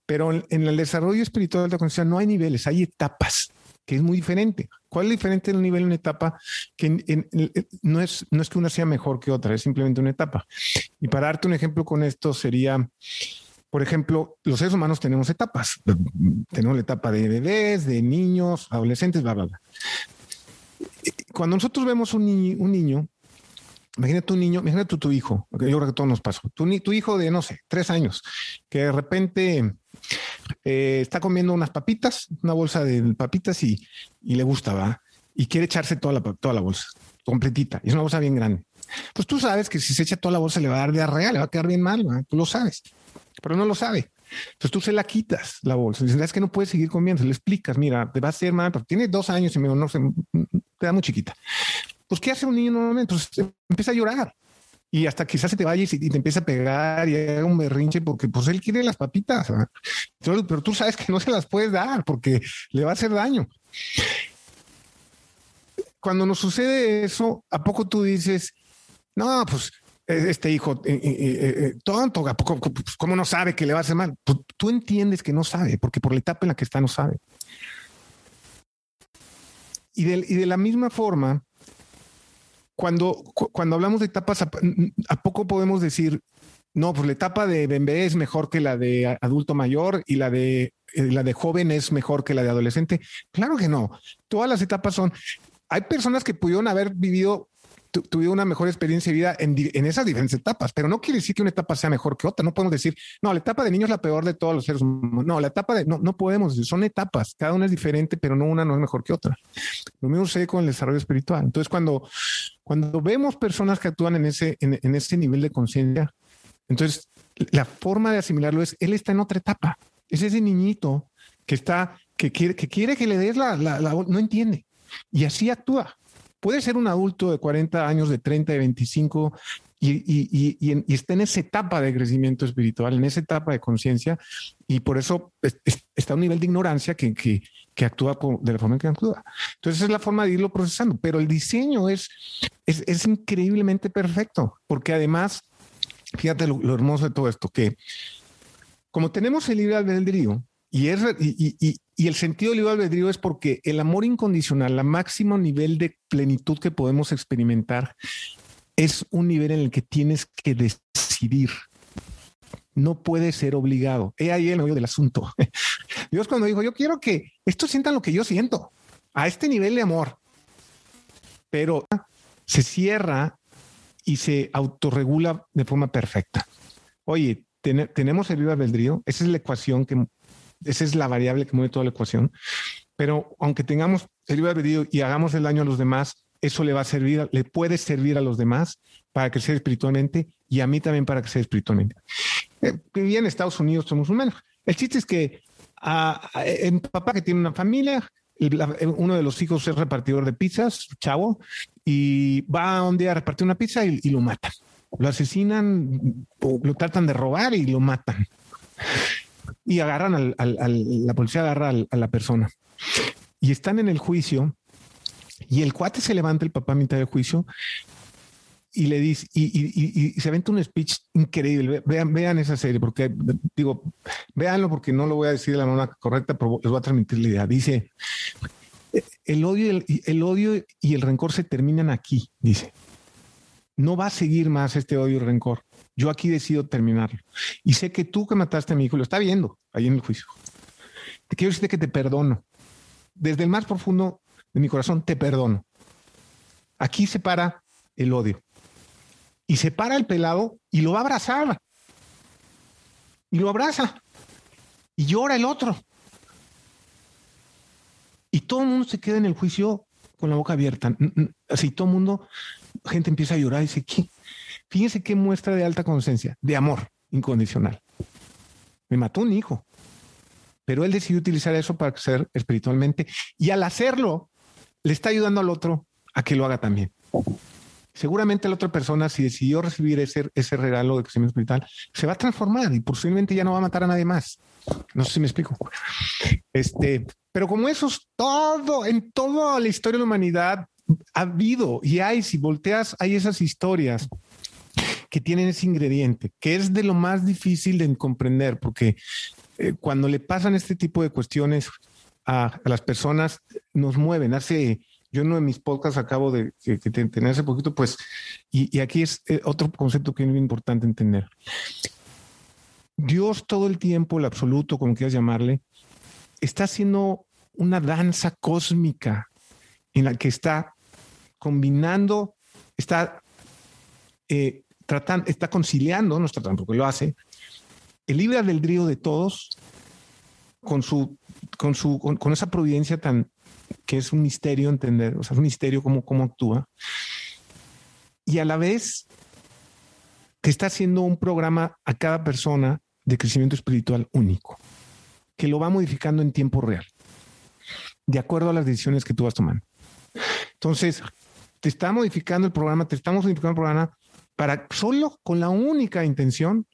Pero en, el desarrollo espiritual de la conciencia no hay niveles, hay etapas, que es muy diferente. ¿Cuál es diferente en un nivel, una etapa? Que no, es, no es que una sea mejor que otra, es simplemente una etapa. Y para darte un ejemplo con esto sería, por ejemplo, los seres humanos tenemos etapas. Tenemos la etapa de bebés, de niños, adolescentes, bla, bla, bla. Cuando nosotros vemos un, un niño, Imagínate un niño, imagínate tu, hijo, yo creo que todo nos pasó. Tu, tu hijo de, no sé, tres años, que de repente eh, está comiendo unas papitas, una bolsa de papitas y, y, le gusta, va, y quiere echarse toda la, toda la bolsa, completita. Y es una bolsa bien grande. Pues tú sabes que si se echa toda la bolsa le va a dar diarrea, le va a quedar bien mal, tú lo sabes, pero no lo sabe. Entonces tú se la quitas la bolsa. Dices, es que no puedes seguir comiendo. Le explicas, mira, te va a hacer mal, pero tiene dos años y me no sé, te da muy chiquita. Pues, ¿qué hace un niño normalmente? Pues empieza a llorar. Y hasta quizás se te vaya y, te empieza a pegar y haga un berrinche porque pues él quiere las papitas. Pero, tú sabes que no se las puedes dar porque le va a hacer daño. Cuando nos sucede eso, ¿a poco tú dices, no, pues este hijo eh, eh, tonto, ¿a pues, ¿cómo no sabe que le va a hacer mal? Pues, tú entiendes que no sabe, porque por la etapa en la que está no sabe. Y y de la misma forma, cuando, cuando hablamos de etapas, ¿a, poco podemos decir, no, pues la etapa de bebé es mejor que la de adulto mayor y la de, eh, la de joven es mejor que la de adolescente? Claro que no. Todas las etapas son, hay personas que pudieron haber vivido tuvieron una mejor experiencia de vida en, esas diferentes etapas, pero no quiere decir que una etapa sea mejor que otra. No podemos decir, no, la etapa de niño es la peor de todos los seres humanos. No, la etapa de, no, no podemos son etapas, cada una es diferente, pero no una no es mejor que otra. Lo mismo sucede con el desarrollo espiritual. Entonces, cuando, cuando vemos personas que actúan en ese, en, ese nivel de conciencia, entonces la forma de asimilarlo es, él está en otra etapa. Es ese niñito que está, que quiere que, quiere que le des la, la, la, no entiende. Y así actúa. Puede ser un adulto de 40 años, de 30, de 25, y, y, y, está en esa etapa de crecimiento espiritual, en esa etapa de conciencia, y por eso está a un nivel de ignorancia que, actúa de la forma en que actúa. Entonces, es la forma de irlo procesando, pero el diseño es increíblemente perfecto, porque además, fíjate lo, lo, hermoso de todo esto, que como tenemos el libre albedrío, y, es, y, y, y el sentido del libre albedrío es porque el amor incondicional, la máximo nivel de plenitud que podemos experimentar, es un nivel en el que tienes que decidir. No puede ser obligado. He ahí el medio del asunto. Dios cuando dijo, yo quiero que esto sientan lo que yo siento, a este nivel de amor. Pero se cierra y se autorregula de forma perfecta. Oye, ten, tenemos el libre albedrío, esa es la ecuación que, esa es la variable que mueve toda la ecuación. Pero aunque tengamos el libre albedrío y hagamos el daño a los demás, eso le va a servir, le puede servir a los demás para crecer espiritualmente y a mí también para crecer espiritualmente. Eh, en Estados Unidos somos humanos. El chiste es que a, a, un papá que tiene una familia, la, uno de los hijos es repartidor de pizzas, chavo, y va un día a repartir una pizza y, y lo matan. Lo asesinan, o lo tratan de robar y lo matan. Y agarran al, al, al la policía agarra a la persona. Y están en el juicio y el cuate se levanta, el papá a mitad del juicio, y le dice, y, se aventa un speech increíble. Vean, vean esa serie, porque digo, véanlo porque no lo voy a decir de la manera correcta, pero les voy a transmitir la idea. Dice, el odio, el, el odio y el rencor se terminan aquí, dice. No va a seguir más este odio y rencor. Yo aquí decido terminarlo. Y sé que tú que mataste a mi hijo lo está viendo ahí en el juicio. Te quiero decirte que te perdono. Desde el más profundo de mi corazón, te perdono. Aquí se para el odio. Y se para el pelado y lo va a abrazar. Y lo abraza. Y llora el otro. Y todo el mundo se queda en el juicio con la boca abierta. Así todo el mundo, gente empieza a llorar y dice, ¿qué? Fíjense qué muestra de alta conciencia, de amor incondicional. Me mató un hijo, pero él decidió utilizar eso para crecer espiritualmente y al hacerlo le está ayudando al otro a que lo haga también. Seguramente la otra persona, si decidió recibir ese, ese regalo de crecimiento espiritual, se va a transformar y posiblemente ya no va a matar a nadie más. No sé si me explico. Este, pero como eso es todo, en toda la historia de la humanidad ha habido y hay, si volteas, hay esas historias que tienen ese ingrediente, que es de lo más difícil de comprender, porque eh, cuando le pasan este tipo de cuestiones a, las personas, nos mueven. Hace, yo en uno de mis podcasts acabo de que, tener hace poquito, pues, y, y aquí es eh, otro concepto que es muy importante entender. Dios todo el tiempo, el absoluto, como quieras llamarle, está haciendo una danza cósmica en la que está combinando, está eh, tratando, está conciliando, no está porque lo hace, el libre albedrío de todos con su, con su, con, con, esa providencia tan, que es un misterio entender, o sea, es un misterio cómo, cómo actúa. Y a la vez te está haciendo un programa a cada persona de crecimiento espiritual único, que lo va modificando en tiempo real, de acuerdo a las decisiones que tú vas tomando. Entonces, te está modificando el programa, te estamos modificando el programa para solo con la única intención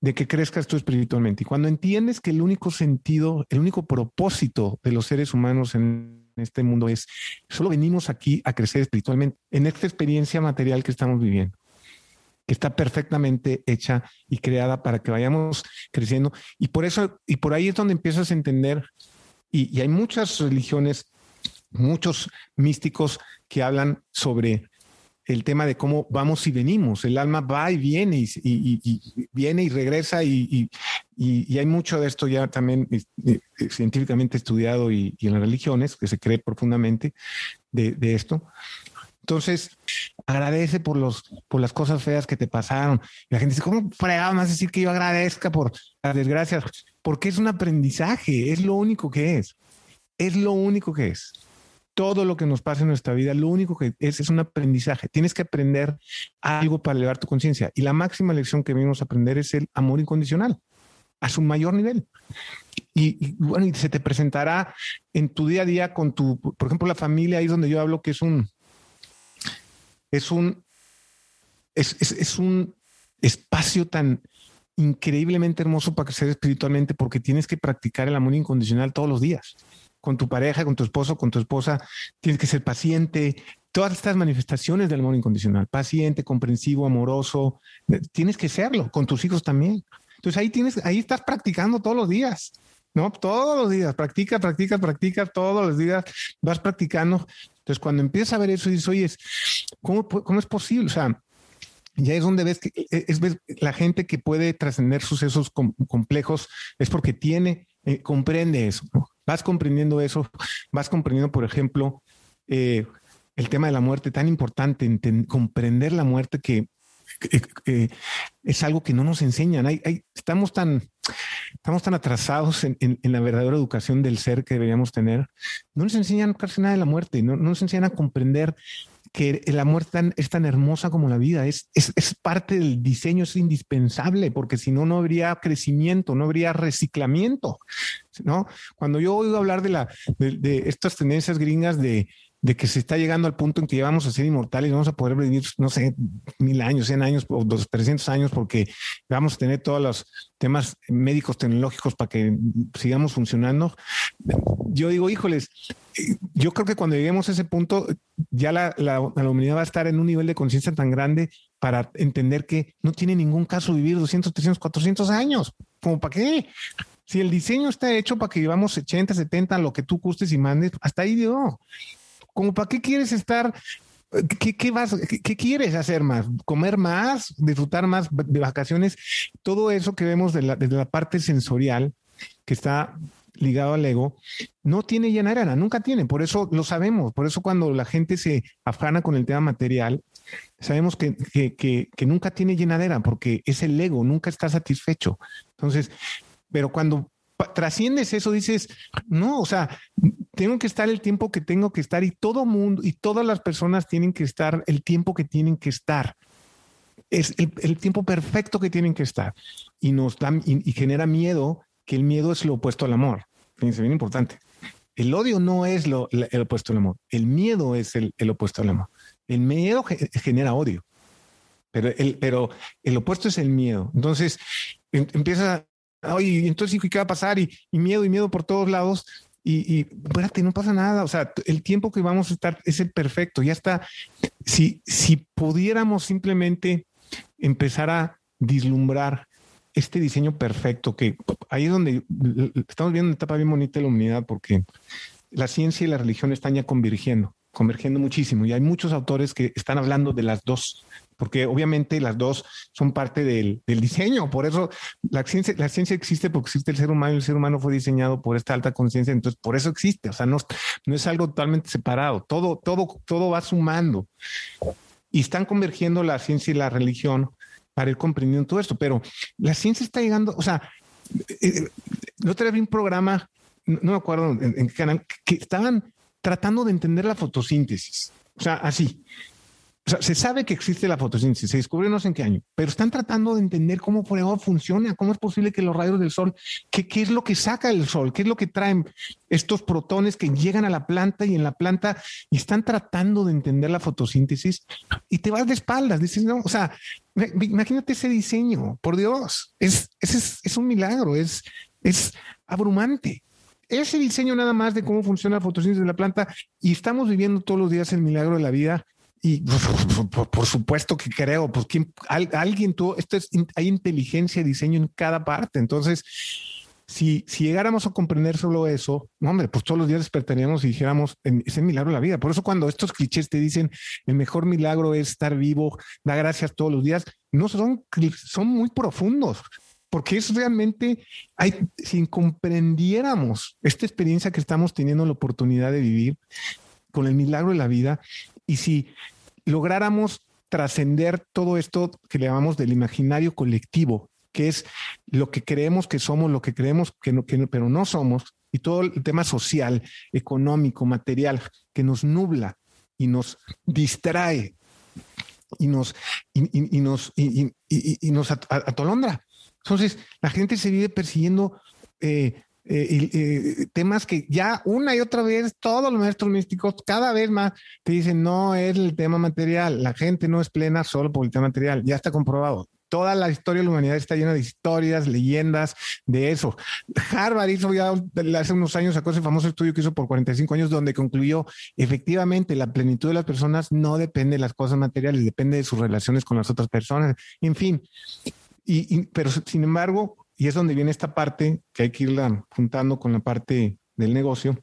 de que crezcas tú espiritualmente. Y cuando entiendes que el único sentido, el único propósito de los seres humanos en este mundo es, solo venimos aquí a crecer espiritualmente, en esta experiencia material que estamos viviendo, que está perfectamente hecha y creada para que vayamos creciendo. Y por eso, y por ahí es donde empiezas a entender, y, y hay muchas religiones, muchos místicos que hablan sobre el tema de cómo vamos y venimos. El alma va y viene y, viene y regresa y, y, hay mucho de esto ya también científicamente estudiado y, en las religiones, que se cree profundamente de, de, esto. Entonces, agradece por, los, por las cosas feas que te pasaron. Y la gente dice, ¿cómo fregado más decir que yo agradezca por las desgracias? Porque es un aprendizaje, es lo único que es. Es lo único que es todo lo que nos pasa en nuestra vida, lo único que es es un aprendizaje. Tienes que aprender algo para elevar tu conciencia. Y la máxima lección que venimos a aprender es el amor incondicional a su mayor nivel. Y, bueno, y se te presentará en tu día a día con tu, por ejemplo, la familia, ahí es donde yo hablo que es un, es un, es, es un espacio tan increíblemente hermoso para crecer espiritualmente porque tienes que practicar el amor incondicional todos los días. Con tu pareja, con tu esposo, con tu esposa, tienes que ser paciente. Todas estas manifestaciones del amor incondicional, paciente, comprensivo, amoroso, tienes que serlo, con tus hijos también. Entonces ahí tienes, ahí estás practicando todos los días, ¿no? Todos los días, practica, practica, practica, todos los días vas practicando. Entonces cuando empiezas a ver eso, dices, oye, ¿cómo, cómo es posible? O sea, ya es donde ves que e, es, la gente que puede trascender sucesos complejos es porque tiene, eh, comprende eso. Vas comprendiendo eso, vas comprendiendo, por ejemplo, eh, el tema de la muerte tan importante, comprender la muerte que es algo que no nos enseñan. estamos, tan, estamos tan atrasados en, la verdadera educación del ser que deberíamos tener. No nos enseñan casi nada de la muerte, no, no nos enseñan a comprender que la muerte es tan hermosa como la vida, es, es, es, parte del diseño, es indispensable, porque si no, no habría crecimiento, no habría reciclamiento, ¿no? Cuando yo oigo hablar de, la, de estas tendencias gringas de de que se está llegando al punto en que ya vamos a ser inmortales, vamos a poder vivir, no sé, mil años, cien años o dos, trescientos años, porque vamos a tener todos los temas médicos, tecnológicos para que sigamos funcionando. Yo digo, híjoles, yo creo que cuando lleguemos a ese punto, ya la, la, humanidad va a estar en un nivel de conciencia tan grande para entender que no tiene ningún caso vivir 200, 300, 400 años. ¿Cómo para qué? Si el diseño está hecho para que vivamos 80, 70, lo que tú gustes y mandes, hasta ahí dio como para qué quieres estar ¿Qué, vas, qué, quieres hacer más? ¿Comer más? ¿Disfrutar más de vacaciones? Todo eso que vemos de la, desde la parte sensorial que está ligado al ego, no tiene llenadera, nunca tiene. Por eso lo sabemos. Por eso cuando la gente se afana con el tema material, sabemos que, que, que nunca tiene llenadera porque es el ego, nunca está satisfecho. Entonces, pero cuando trasciendes eso, dices, no, o sea, tengo que estar el tiempo que tengo que estar y todo mundo y todas las personas tienen que estar el tiempo que tienen que estar. Es el, tiempo perfecto que tienen que estar. Y nos da y, genera miedo, que el miedo es lo opuesto al amor. Fíjense, bien importante. El odio no es lo, el opuesto al amor. El miedo es el, opuesto al amor. El miedo genera odio. Pero el, pero el opuesto es el miedo. Entonces em, empieza Oye, entonces, ¿qué va a pasar? Y, miedo y miedo por todos lados. Y, y espérate, no pasa nada. O sea, el tiempo que vamos a estar es el perfecto. Ya está. Si, si pudiéramos simplemente empezar a vislumbrar este diseño perfecto, que ahí es donde estamos viendo una etapa bien bonita de la humanidad, porque la ciencia y la religión están ya convergiendo, convergiendo muchísimo. Y hay muchos autores que están hablando de las dos porque obviamente las dos son parte del, diseño. Por eso la ciencia, la ciencia existe porque existe el ser humano y el ser humano fue diseñado por esta alta conciencia. Entonces, por eso existe. O sea, no, no es algo totalmente separado. Todo, todo, todo va sumando y están convergiendo la ciencia y la religión para ir comprendiendo todo esto. Pero la ciencia está llegando, o sea, eh, no te vi un programa, no, me acuerdo en qué canal, que estaban tratando de entender la fotosíntesis. O sea, así. Se sabe que existe la fotosíntesis, se descubrió no sé en qué año, pero están tratando de entender cómo funciona, cómo es posible que los rayos del sol, qué, qué es lo que saca el sol, qué es lo que traen estos protones que llegan a la planta y en la planta y están tratando de entender la fotosíntesis y te vas de espaldas, dices, no, o sea, imagínate ese diseño, por Dios, es, es, es un milagro, es, es abrumante. Ese diseño nada más de cómo funciona la fotosíntesis de la planta y estamos viviendo todos los días el milagro de la vida y por, supuesto que creo, pues ¿quién, alguien tuvo, esto es, hay inteligencia y diseño en cada parte. Entonces, si, si llegáramos a comprender solo eso, hombre, pues todos los días despertaríamos y dijéramos, es el milagro de la vida. Por eso cuando estos clichés te dicen, el mejor milagro es estar vivo, da gracias todos los días, no son, son muy profundos. Porque es realmente, hay, si comprendiéramos esta experiencia que estamos teniendo la oportunidad de vivir con el milagro de la vida, y si lográramos trascender todo esto que le llamamos del imaginario colectivo, que es lo que creemos que somos, lo que creemos que no, que pero no somos, y todo el tema social, económico, material, que nos nubla y nos distrae y nos, y, nos, y, nos atolondra. Entonces, la gente se vive persiguiendo eh, eh, eh, temas que ya una y otra vez todos los maestros místicos cada vez más te dicen no es el tema material, la gente no es plena solo por el tema material, ya está comprobado. Toda la historia de la humanidad está llena de historias, leyendas de eso. Harvard hizo ya hace unos años, sacó ese famoso estudio que hizo por 45 años, donde concluyó efectivamente la plenitud de las personas no depende de las cosas materiales, depende de sus relaciones con las otras personas. En fin, y, pero sin embargo, y es donde viene esta parte que hay que irla juntando con la parte del negocio,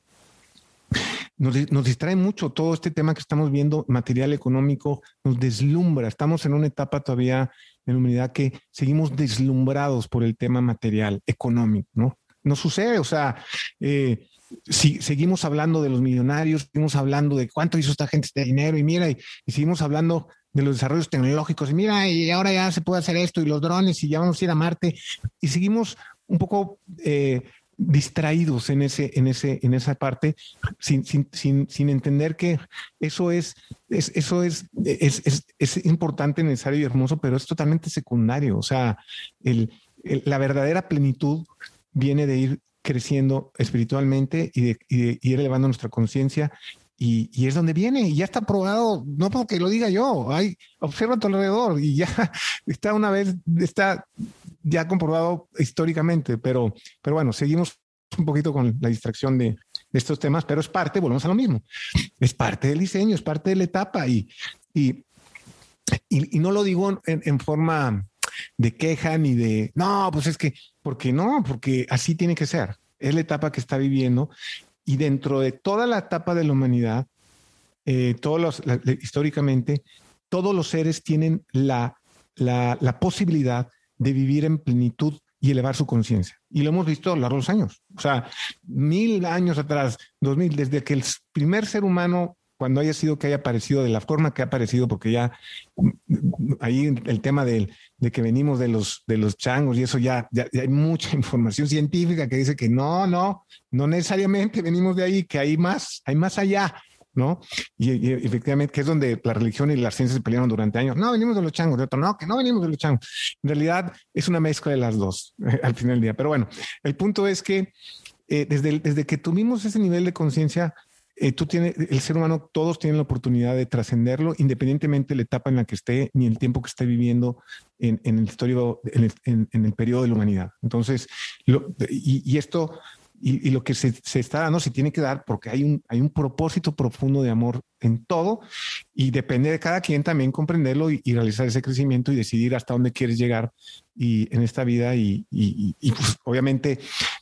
nos, distrae mucho todo este tema que estamos viendo, material económico, nos deslumbra. Estamos en una etapa todavía en la humanidad que seguimos deslumbrados por el tema material, económico, ¿no? No sucede, o sea, eh, si seguimos hablando de los millonarios, seguimos hablando de cuánto hizo esta gente este dinero y mira, y, seguimos hablando de los desarrollos tecnológicos y mira, y ahora ya se puede hacer esto y los drones y ya vamos a ir a Marte y seguimos un poco eh, distraídos en ese, en ese, en esa parte, sin, sin, sin, sin entender que eso es, es eso es, es, es, es, importante, necesario y hermoso, pero es totalmente secundario. O sea, el, la verdadera plenitud viene de ir creciendo espiritualmente y de, ir elevando nuestra conciencia. Y, y, es donde viene, y ya está probado, no porque lo diga yo, hay, observa a tu alrededor y ya está una vez, está ya comprobado históricamente, pero, pero bueno, seguimos un poquito con la distracción de, estos temas, pero es parte, volvemos a lo mismo, es parte del diseño, es parte de la etapa y, y, y, no lo digo en, forma de queja ni de, no, pues es que, porque no, porque así tiene que ser, es la etapa que está viviendo y dentro de toda la etapa de la humanidad, eh, todos históricamente, todos los seres tienen la, la, la posibilidad de vivir en plenitud y elevar su conciencia. Y lo hemos visto a lo largo de los años. O sea, mil años atrás, dos mil, desde que el primer ser humano, cuando haya sido que haya aparecido de la forma que ha aparecido, porque ya mm, ahí el tema de, de que venimos de los, de los changos y eso ya, ya, hay mucha información científica que dice que no, no, no necesariamente venimos de ahí, que hay más, hay más allá. ¿no? Y, efectivamente, que es donde la religión y las ciencias se pelearon durante años. No, venimos de los changos, de otro, no, que no venimos de los changos. En realidad es una mezcla de las dos al final del día. Pero bueno, el punto es que eh, desde, desde que tuvimos ese nivel de conciencia, eh, tú tienes, el ser humano, todos tienen la oportunidad de trascenderlo, independientemente de la etapa en la que esté, ni el tiempo que esté viviendo en, en el histórico, en, en, el periodo de la humanidad. Entonces, y, y, esto y, lo que se, está dando se tiene que dar porque hay un, hay un propósito profundo de amor en todo y depende de cada quien también comprenderlo y, realizar ese crecimiento y decidir hasta dónde quieres llegar y, en esta vida y, pues, obviamente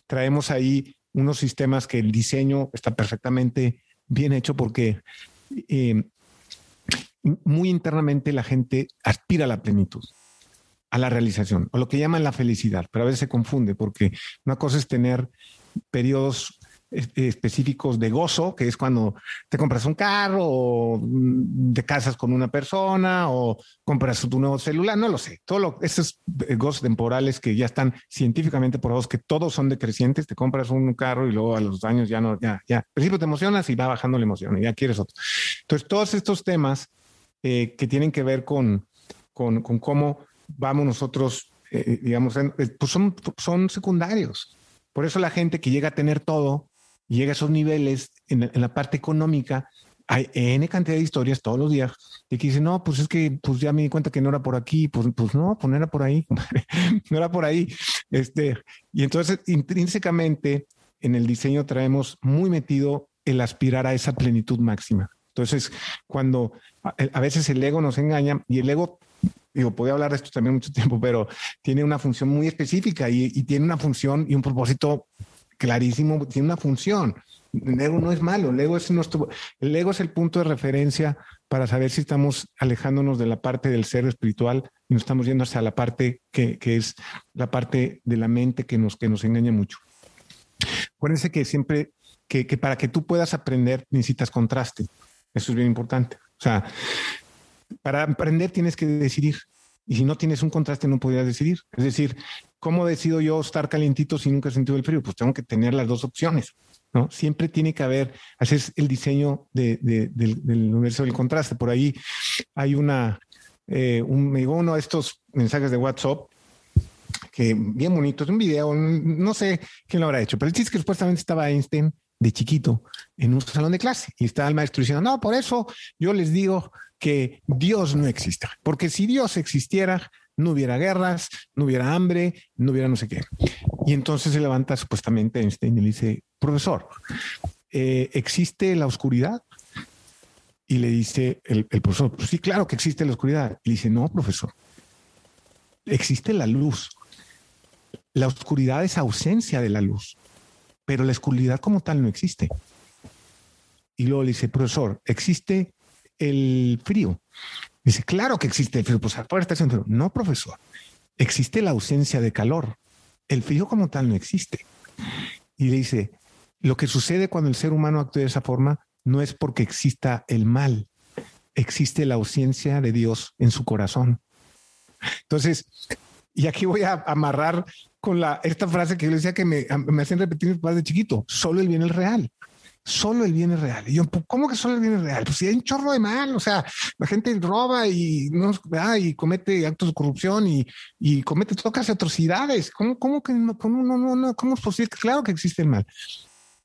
traemos ahí unos sistemas que el diseño está perfectamente bien hecho porque eh, muy internamente la gente aspira a la plenitud a la realización o lo que llaman la felicidad, pero a veces se confunde porque una cosa es tener periodos específicos de gozo, que es cuando te compras un carro o mm, te casas con una persona o compras tu nuevo celular, no lo sé. Todo esos eh, gozos temporales que ya están científicamente probados, que todos son decrecientes, te compras un carro y luego a los años ya no, ya, ya. Al principio te emocionas y va bajando la emoción y ya quieres otro. Entonces, todos estos temas eh, que tienen que ver con, con, cómo vamos nosotros, eh, digamos, pues son, son secundarios por eso la gente que llega a tener todo, llega a esos niveles en, la parte económica, hay N cantidad de historias todos los días de que dicen, no, pues es que pues ya me di cuenta que no era por aquí, pues, pues no, pues no era por ahí, no era por ahí. Este, y entonces intrínsecamente en el diseño traemos muy metido el aspirar a esa plenitud máxima. Entonces, cuando a, veces el ego nos engaña y el ego digo, podía hablar de esto también mucho tiempo, pero tiene una función muy específica y, tiene una función y un propósito clarísimo, tiene una función. El ego no es malo, el ego es nuestro, el ego es el punto de referencia para saber si estamos alejándonos de la parte del ser espiritual y nos estamos yendo hacia la parte que, que es la parte de la mente que nos, que nos engaña mucho. Acuérdense que siempre, que, que para que tú puedas aprender necesitas contraste. Eso es bien importante. O sea, para aprender tienes que decidir. Y si no tienes un contraste, no podrías decidir. Es decir, ¿cómo decido yo estar calientito si nunca he sentido el frío? Pues tengo que tener las dos opciones. ¿no? Siempre tiene que haber, así es el diseño del, universo del contraste. Por ahí hay una, eh, un, me llegó uno de estos mensajes de WhatsApp que bien bonito, es un video, no sé quién lo habrá hecho, pero el chiste es que supuestamente estaba Einstein de chiquito en un salón de clase y estaba el maestro diciendo, no, por eso yo les digo que Dios no existe, porque si Dios existiera, no hubiera guerras, no hubiera hambre, no hubiera no sé qué. Y entonces se levanta supuestamente Einstein y le dice, profesor, eh, ¿existe la oscuridad? Y le dice el, el profesor, pues sí, claro que existe la oscuridad. Y le dice, no, profesor, existe la luz. La oscuridad es ausencia de la luz, pero la oscuridad como tal no existe. Y luego le dice, profesor, ¿existe el frío? Dice, claro que existe el frío, pues afuera está frío. No, profesor, existe la ausencia de calor. El frío como tal no existe. Y le dice, lo que sucede cuando el ser humano actúa de esa forma no es porque exista el mal, existe la ausencia de Dios en su corazón. Entonces, y aquí voy a amarrar con la, esta frase que yo decía que me, hacen repetir mis de chiquito, solo el bien es real. Solo el bien es real. Y yo, ¿cómo que solo el bien es real? Pues si hay un chorro de mal, o sea, la gente roba y, no, y comete actos de corrupción y, y comete todas atrocidades. ¿Cómo, cómo que no, cómo, no, no, no, cómo es posible? Claro que existe el mal.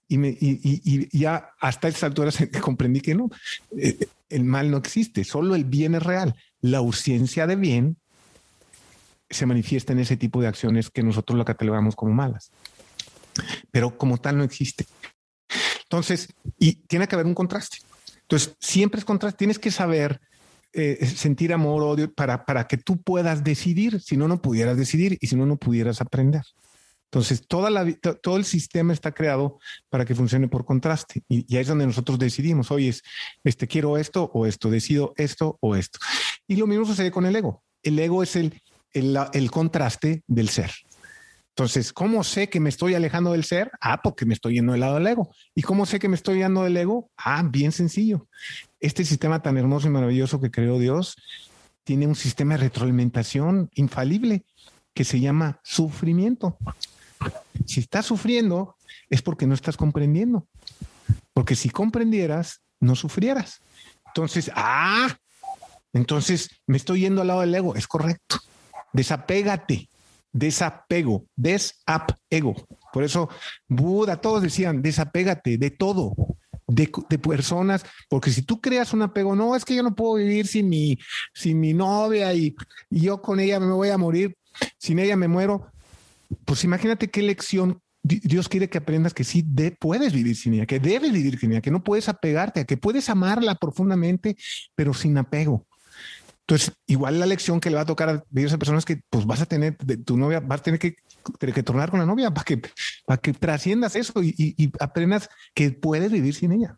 Y, me, y, ya hasta esa altura comprendí que no, eh, el mal no existe, solo el bien es real. La ausencia de bien se manifiesta en ese tipo de acciones que nosotros lo catalogamos como malas. Pero como tal no existe. Entonces, y tiene que haber un contraste. Entonces, siempre es contraste. Tienes que saber eh, sentir amor, odio, para, para que tú puedas decidir. Si no, no pudieras decidir y si no, no pudieras aprender. Entonces, toda la, todo el sistema está creado para que funcione por contraste. Y, ahí es donde nosotros decidimos, oye, este, quiero esto o esto, decido esto o esto. Y lo mismo sucede con el ego. El ego es el el, contraste del ser. Entonces, ¿cómo sé que me estoy alejando del ser? Ah, porque me estoy yendo del lado del ego. ¿Y cómo sé que me estoy yendo del ego? Ah, bien sencillo. Este sistema tan hermoso y maravilloso que creó Dios tiene un sistema de retroalimentación infalible que se llama sufrimiento. Si estás sufriendo es porque no estás comprendiendo. Porque si comprendieras, no sufrieras. Entonces, ah, entonces me estoy yendo al lado del ego. Es correcto. Desapégate, desapego, desapego. Por eso Buda, todos decían, desapégate de todo, de, personas, porque si tú creas un apego, no, es que yo no puedo vivir sin mi, sin mi novia y, yo con ella me voy a morir, sin ella me muero. Pues imagínate qué lección Dios quiere que aprendas que sí de, puedes vivir sin ella, que debes vivir sin ella, que no puedes apegarte, que puedes amarla profundamente, pero sin apego. Entonces, igual la lección que le va a tocar a esas personas que pues vas a tener de tu novia, vas a tener que, que tornar con la novia para que, para que trasciendas eso y, aprendas que puedes vivir sin ella.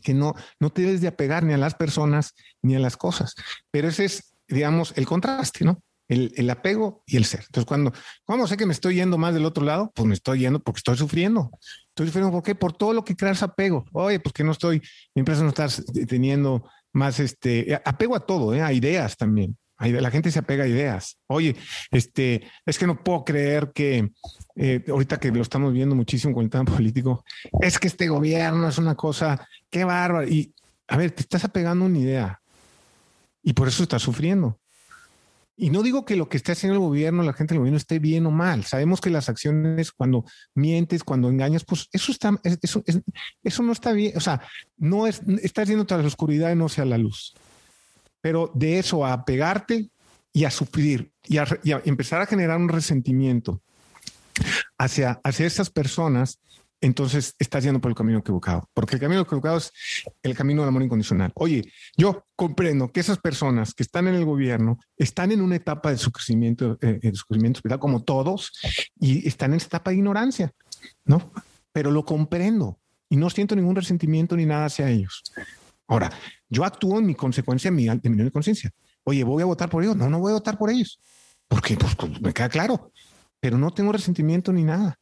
Que no, no te debes de apegar ni a las personas ni a las cosas. Pero ese es, digamos, el contraste, ¿no? El, el, apego y el ser. Entonces, cuando, ¿cómo sé que me estoy yendo más del otro lado? Pues me estoy yendo porque estoy sufriendo. Estoy sufriendo, ¿por qué? Por todo lo que creas apego. Oye, pues que no estoy, mi empresa no está teniendo más este apego a todo, ¿eh? a ideas también. La gente se apega a ideas. Oye, este, es que no puedo creer que eh, ahorita que lo estamos viendo muchísimo con el tema político, es que este gobierno es una cosa, qué bárbaro. Y a ver, te estás apegando a una idea y por eso estás sufriendo. Y no digo que lo que esté haciendo el gobierno, la gente del gobierno esté bien o mal. Sabemos que las acciones, cuando mientes, cuando engañas, pues eso está, eso, eso no está bien. O sea, no es, estás yendo tras la oscuridad y no sea la luz. Pero de eso a pegarte y a sufrir y a, y a empezar a generar un resentimiento hacia, hacia estas personas entonces estás yendo por el camino equivocado, porque el camino equivocado es el camino del amor incondicional. Oye, yo comprendo que esas personas que están en el gobierno están en una etapa de su crecimiento, eh, de su crecimiento espiritual, como todos, y están en esta etapa de ignorancia, ¿no? Pero lo comprendo y no siento ningún resentimiento ni nada hacia ellos. Ahora, yo actúo en mi consecuencia, en mi, en mi conciencia. Oye, ¿voy a votar por ellos? No, no voy a votar por ellos. Porque pues, pues, me queda claro, pero no tengo resentimiento ni nada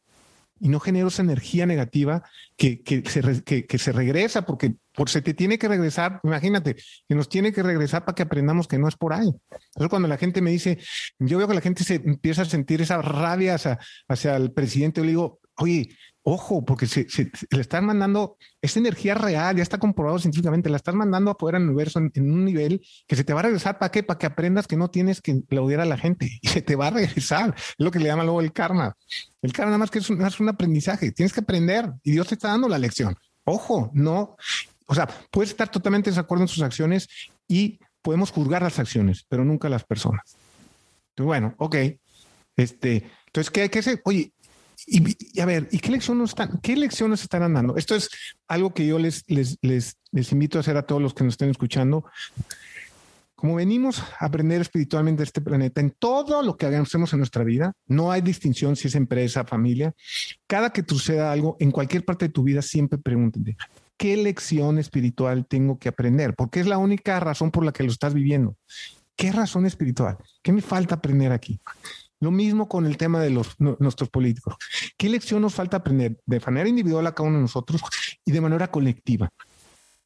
y no genero esa energía negativa que, que, se, que, se regresa porque por se te tiene que regresar, imagínate, que nos tiene que regresar para que aprendamos que no es por ahí. Entonces cuando la gente me dice, yo veo que la gente se empieza a sentir esa rabia hacia, hacia el presidente, yo le digo, oye, ojo, porque se, le están mandando esa energía real, ya está comprobado científicamente, la estás mandando en el universo en, un nivel que se te va a regresar. ¿Para qué? Para que aprendas que no tienes que aplaudir a la gente y se te va a regresar. Es lo que le llaman luego el karma. El karma nada más que es un, un aprendizaje. Tienes que aprender y Dios te está dando la lección. Ojo, no. O sea, puedes estar totalmente de acuerdo en sus acciones y podemos juzgar las acciones, pero nunca las personas. Bueno, ok. Este, entonces, ¿qué hay que hacer? Oye, y, a ver, ¿y qué lecciones están, qué lecciones están dando? Esto es algo que yo les, les, les, les invito a hacer a todos los que nos estén escuchando. Como venimos a aprender espiritualmente este planeta, en todo lo que hagamos en nuestra vida, no hay distinción si es empresa, familia. Cada que suceda algo en cualquier parte de tu vida, siempre pregúntate, ¿qué lección espiritual tengo que aprender? Porque es la única razón por la que lo estás viviendo. ¿Qué razón espiritual? ¿Qué me falta aprender aquí? Lo mismo con el tema de los, nuestros políticos. ¿Qué lección nos falta aprender de manera individual a cada uno de nosotros y de manera colectiva?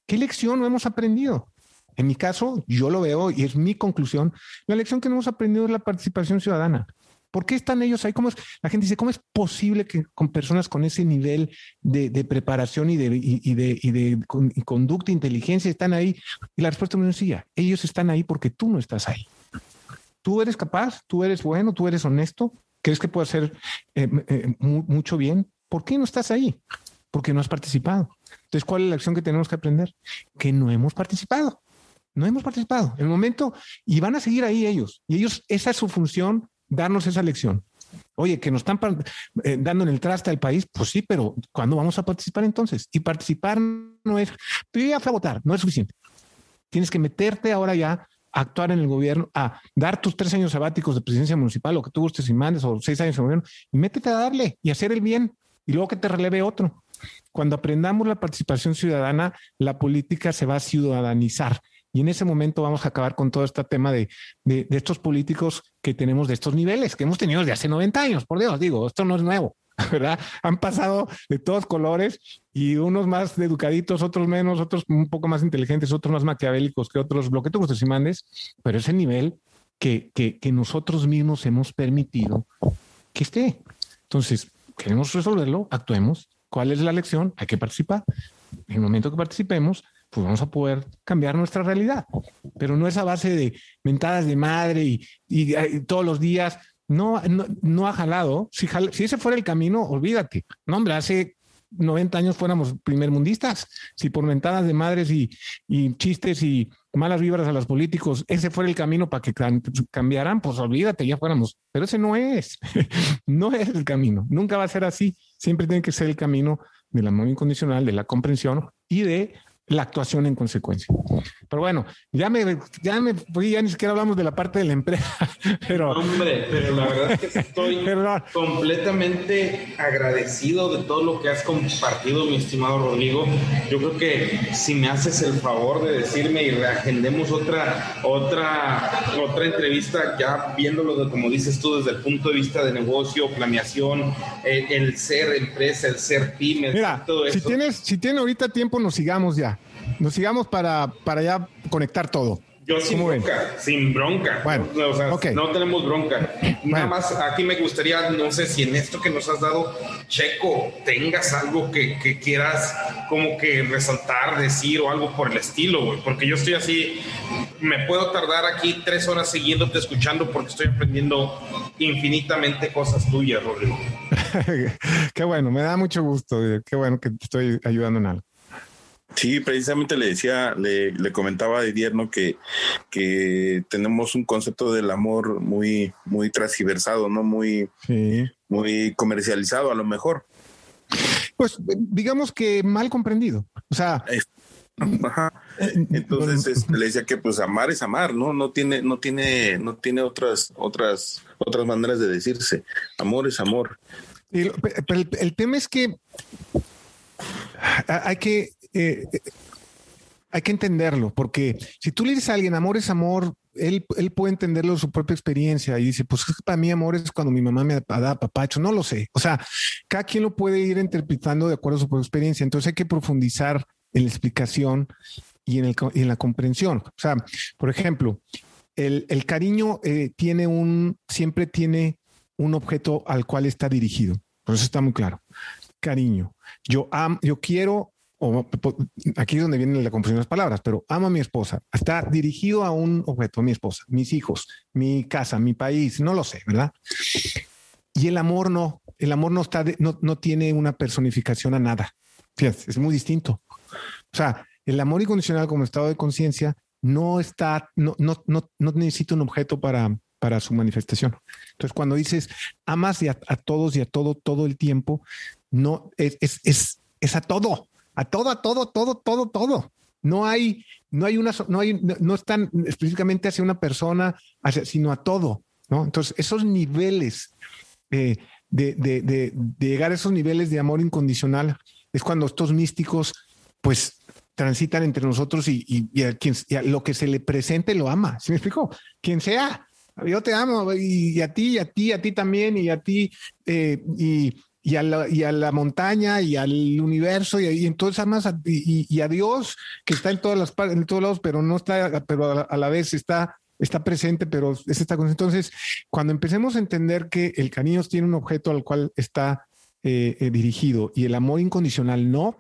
¿Qué lección no hemos aprendido? En mi caso, yo lo veo y es mi conclusión. La lección que no hemos aprendido es la participación ciudadana. ¿Por qué están ellos ahí? ¿Cómo es? La gente dice, ¿cómo es posible que con personas con ese nivel de, preparación y de, de, y de conducta, inteligencia están ahí? Y la respuesta es muy sencilla. Ellos están ahí porque tú no estás ahí tú eres capaz, tú eres bueno, tú eres honesto, crees que puedes hacer eh, eh, mucho bien, ¿por qué no estás ahí? Porque no has participado. Entonces, ¿cuál es la lección que tenemos que aprender? Que no hemos participado. No hemos participado. El momento, y van a seguir ahí ellos. Y ellos, esa es su función, darnos esa lección. Oye, que nos están eh, dando en el traste al país, pues sí, pero ¿cuándo vamos a participar entonces? Y participar no es, pero ya fue a votar, no es suficiente. Tienes que meterte ahora ya actuar en el gobierno, a dar tus tres años sabáticos de presidencia municipal, o que tú gustes y mandes, o seis años de gobierno, y métete a darle y hacer el bien, y luego que te releve otro. Cuando aprendamos la participación ciudadana, la política se va a ciudadanizar. Y en ese momento vamos a acabar con todo este tema de, de, de estos políticos que tenemos de estos niveles, que hemos tenido desde hace 90 años, por Dios, digo, esto no es nuevo. ¿verdad? Han pasado de todos colores y unos más educaditos, otros menos, otros un poco más inteligentes, otros más maquiavélicos que otros, lo que tú gustes y mandes, pero ese nivel que, que, que nosotros mismos hemos permitido que esté. Entonces, queremos resolverlo, actuemos. ¿Cuál es la lección? Hay que participar. En el momento que participemos, pues vamos a poder cambiar nuestra realidad. Pero no es a base de mentadas de madre y, y, y todos los días no, no, ha jalado. Si, si ese fuera el camino, olvídate. No, hombre, hace 90 años fuéramos primermundistas. Si por mentadas de madres y, y, chistes y malas vibras a los políticos, ese fuera el camino para que cambiaran, pues olvídate, ya fuéramos. Pero ese no es. no es el camino. Nunca va a ser así. Siempre tiene que ser el camino del amor incondicional, de la comprensión y de la actuación en consecuencia. Pero bueno, ya me, ya me ya ni siquiera hablamos de la parte de la empresa, pero... Hombre, pero la verdad es que estoy completamente agradecido de todo lo que has compartido, mi estimado Rodrigo. Yo creo que si me haces el favor de decirme y reagendemos otra, otra, otra entrevista, ya viéndolo de, como dices tú, desde el punto de vista de negocio, planeación, eh, el, ser empresa, el ser pyme, todo eso. Si tienes, si tiene ahorita tiempo, nos sigamos ya nos sigamos para, para ya conectar todo. Yo sin bronca, sin bronca. Bueno, no tenemos bronca. Nada más aquí me gustaría, no sé si en esto que nos has dado, Checo, tengas algo que, que quieras como que resaltar, decir o algo por el estilo, güey. Porque yo estoy así, me puedo tardar aquí tres horas siguiéndote escuchando porque estoy aprendiendo infinitamente cosas tuyas, Rodrigo. qué bueno, me da mucho gusto. Qué bueno que te estoy ayudando en algo. Sí, precisamente le decía, le, comentaba a Didier, ¿no? Que, que tenemos un concepto del amor muy, muy transversado, ¿no? Muy, muy comercializado a lo mejor. Pues digamos que mal comprendido. O sea. Ajá. Eh, Entonces le decía que pues amar es amar, ¿no? No tiene, no tiene, no tiene otras, otras, otras maneras de decirse. Amor es amor. pero el tema es que hay que eh, eh, hay que entenderlo, porque si tú le dices a alguien amor es amor, él, él puede entenderlo de su propia experiencia y dice, pues para mí amor es cuando mi mamá me da papacho, no lo sé. O sea, cada quien lo puede ir interpretando de acuerdo a su propia experiencia. Entonces hay que profundizar en la explicación y en, el, en la comprensión. O sea, por ejemplo, el, el cariño eh, tiene un, siempre tiene un objeto al cual está dirigido. Por eso está muy claro. Cariño. Yo amo, yo quiero, o aquí es donde viene la comprensión de las palabras, pero amo a mi esposa. Está dirigido a un objeto, a mi esposa, mis hijos, mi casa, mi país, no lo sé, ¿verdad? Y el amor no, el amor no está, no, no tiene una personificación a nada. Es muy distinto. O sea, el amor incondicional como estado de conciencia no está, no, no, no, no necesita un objeto para, para su manifestación. Entonces, cuando dices amas a, a, todos y a todo, todo el tiempo, no es, es, es, es, a todo, a todo, a todo, todo, todo, todo. No hay, no hay una, no hay, no, están específicamente hacia una persona, hacia, sino a todo. ¿no? Entonces, esos niveles eh, de, de, de, de llegar a esos niveles de amor incondicional es cuando estos místicos, pues, transitan entre nosotros y, y, y, a quien, y, a lo que se le presente lo ama. ¿Sí me explico? Quien sea, yo te amo y, a ti, y a ti, a ti también, y a ti, eh, y, y, a la, y a la montaña y al universo, y, y entonces amas a, y, a Dios que está en todas las en todos lados, pero no está, pero a la, a la vez está está presente, pero es esta cosa. Entonces, cuando empecemos a entender que el cariño tiene un objeto al cual está eh, eh, dirigido y el amor incondicional no,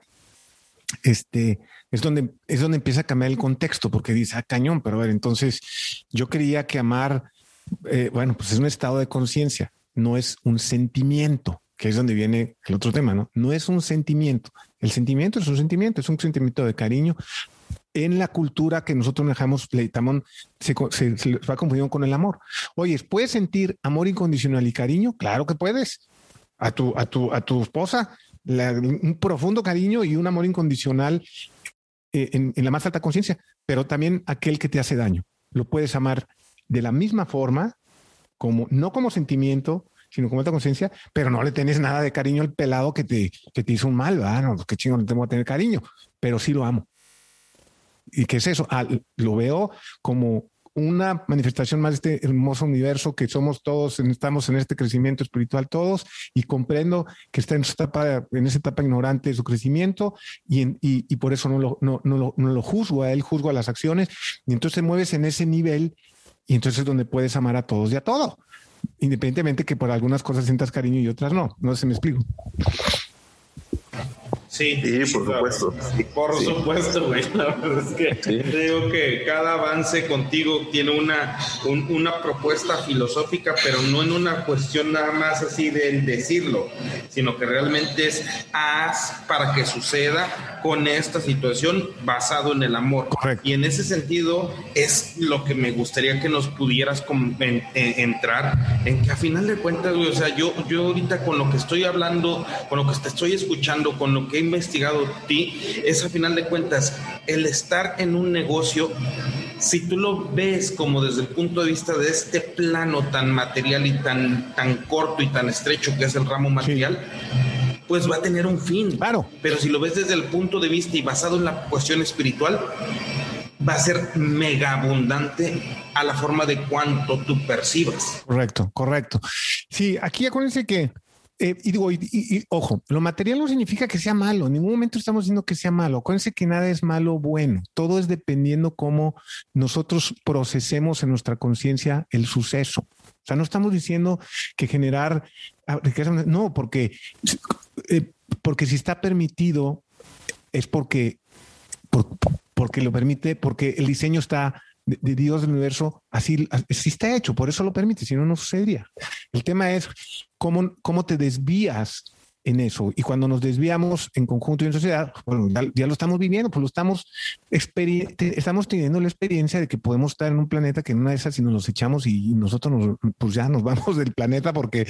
este, es donde, es donde empieza a cambiar el contexto, porque dice, ah, cañón, pero a ver, entonces yo creía que amar, eh, bueno, pues es un estado de conciencia, no es un sentimiento, que es donde viene el otro tema, ¿no? No es un sentimiento. El sentimiento es un sentimiento, es un sentimiento de cariño. En la cultura que nosotros dejamos, le se, se, se va confundiendo con el amor. Oye, ¿puedes sentir amor incondicional y cariño? Claro que puedes. A tu, a tu, a tu esposa, un profundo cariño y un amor incondicional eh, en, en, la más alta conciencia, pero también aquel que te hace daño. Lo puedes amar de la misma forma, como, no como sentimiento, sino como alta conciencia, pero no le tienes nada de cariño al pelado que te, que te hizo un mal, ¿verdad? No, qué chingo no tengo que tener cariño, pero sí lo amo. ¿Y qué es eso? Ah, lo veo como una manifestación más de este hermoso universo que somos todos, estamos en este crecimiento espiritual todos y comprendo que está en etapa, en esa etapa ignorante de su crecimiento y, en, y, y, por eso no lo, no, no, lo, no lo juzgo a él, juzgo a las acciones y entonces te mueves en ese nivel y entonces es donde puedes amar a todos y a todo, independientemente que por algunas cosas sientas cariño y otras no, no si me explico. Sí, sí, por supuesto. Por sí. supuesto, güey. La verdad es que sí. digo que cada avance contigo tiene una, un, una propuesta filosófica, pero no en una cuestión nada más así de decirlo, sino que realmente es haz para que suceda con esta situación basado en el amor. Correcto. Y en ese sentido es lo que me gustaría que nos pudieras en, en, entrar, en que a final de cuentas, güey, o sea, yo, yo ahorita con lo que estoy hablando, con lo que te estoy escuchando, con lo que investigado ti, es a final de cuentas el estar en un negocio, si tú lo ves como desde el punto de vista de este plano tan material y tan, tan corto y tan estrecho que es el ramo material, sí. pues va a tener un fin. Claro. Pero si lo ves desde el punto de vista y basado en la cuestión espiritual, va a ser mega abundante a la forma de cuánto tú percibas. Correcto, correcto. Sí, aquí acuérdense que eh, y digo, y, ojo, lo material no significa que sea malo, en ningún momento estamos diciendo que sea malo. Acuérdense que nada es malo o bueno, todo es dependiendo cómo nosotros procesemos en nuestra conciencia el suceso. O sea, no estamos diciendo que generar riqueza, no, porque, eh, porque si está permitido es porque, por, porque lo permite, porque el diseño está de, Dios del universo, así, así está hecho, por eso lo permite, si no, no sucedería. El tema es cómo, cómo te desvías en eso. Y cuando nos desviamos en conjunto y en sociedad, bueno, ya, ya lo estamos viviendo, pues lo estamos, estamos teniendo la experiencia de que podemos estar en un planeta que en una de esas, si nos los echamos y, nosotros nos, pues ya nos vamos del planeta porque,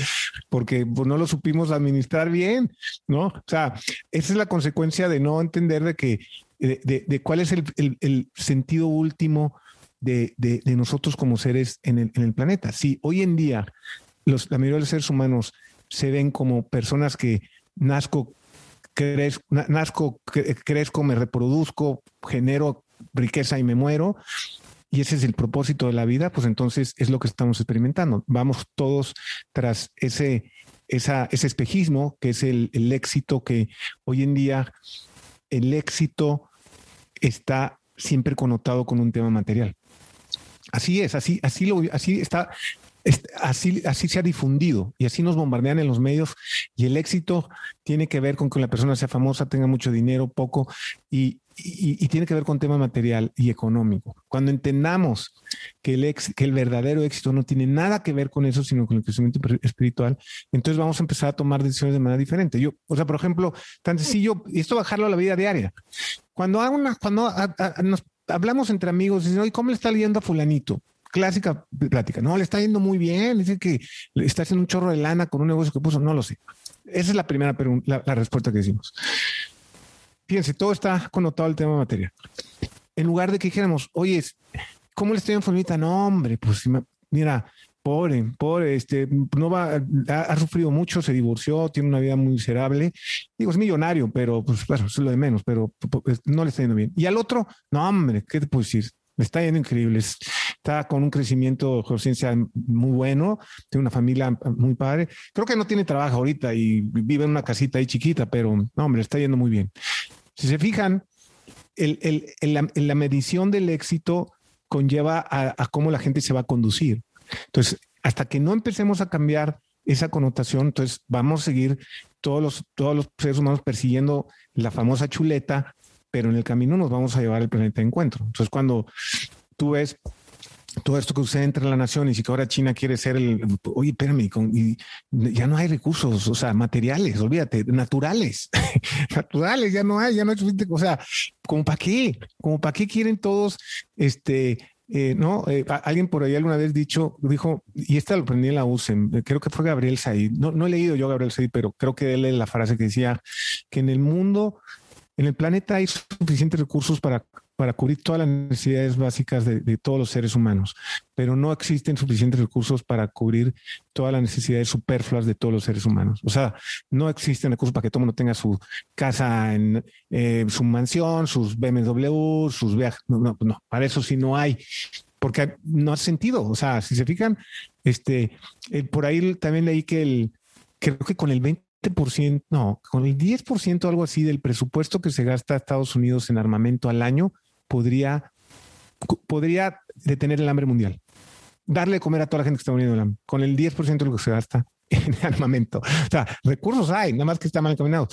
porque pues no lo supimos administrar bien, ¿no? O sea, esa es la consecuencia de no entender de que, de, de, de cuál es el, el, el sentido último de, de, nosotros como seres en el, en el planeta. Si hoy en día los, la mayoría de los seres humanos se ven como personas que nazco, crezco, nazco, crezco, me reproduzco, genero riqueza y me muero, y ese es el propósito de la vida, pues entonces es lo que estamos experimentando. Vamos todos tras ese, esa, ese espejismo que es el, el éxito que hoy en día, el éxito está siempre connotado con un tema material. Así es, así, así lo, así está, así, así se ha difundido y así nos bombardean en los medios y el éxito tiene que ver con que la persona sea famosa, tenga mucho dinero, poco y, tiene que ver con tema material y económico. Cuando entendamos que el, que el verdadero éxito no tiene nada que ver con eso, sino con el crecimiento espiritual, entonces vamos a empezar a tomar decisiones de manera diferente. Yo, o sea, por ejemplo, tan sencillo, y esto bajarlo a la vida diaria. Cuando, una, cuando nos hablamos entre amigos, oye, ¿cómo le está leyendo a fulanito? Clásica plática. No, le está yendo muy bien. Dice que está haciendo un chorro de lana con un negocio que puso. No lo sé. Esa es la primera la, la respuesta que decimos. Fíjense, todo está connotado al tema material. En lugar de que dijéramos, oye, ¿cómo le estoy en formita? No, hombre, pues mira, pobre, pobre, este, no va, ha, sufrido mucho, se divorció, tiene una vida muy miserable. Digo, es millonario, pero pues claro, es lo de menos, pero no le está yendo bien. Y al otro, no, hombre, ¿qué te puedo decir? Le está yendo increíble. Está con un crecimiento de ciencia muy bueno, tiene una familia muy padre. Creo que no tiene trabajo ahorita y vive en una casita ahí chiquita, pero no, hombre, está yendo muy bien. Si se fijan, el, el, la, medición del éxito conlleva a cómo la gente se va a conducir. Entonces, hasta que no empecemos a cambiar esa connotación, entonces vamos a seguir todos los, todos los seres humanos persiguiendo la famosa chuleta, pero en el camino nos vamos a llevar el planeta de encuentro. Entonces, cuando tú ves todo esto que sucede entre la nación y que ahora China quiere ser el, oye, espérame, ya no hay recursos, o sea, materiales, olvídate, naturales, naturales, ya no hay, ya no hay o sea, como para qué, como para qué quieren todos, este, eh, no, eh, alguien por ahí alguna vez dicho, dijo, y esta lo aprendí en la USEM, creo que fue Gabriel Said, no, no he leído yo Gabriel Said, pero creo que él es la frase que decía que en el mundo, en el planeta hay suficientes recursos para para cubrir todas las necesidades básicas de, todos los seres humanos, pero no existen suficientes recursos para cubrir todas las necesidades superfluas de todos los seres humanos. O sea, no existen recursos para que todo el mundo tenga su casa en eh, su mansión, sus BMW, sus viajes. No, no, no, para eso sí no hay porque no hace sentido. O sea, si se fijan, este, eh, por ahí también leí que el, creo que con el 20%, no, con el 10% algo así del presupuesto que se gasta Estados Unidos en armamento al año, podría, podría detener el hambre mundial. Darle de comer a toda la gente que está muriendo hambre, con el 10% de lo que se gasta en armamento. O sea, recursos hay, nada más que está mal encaminado.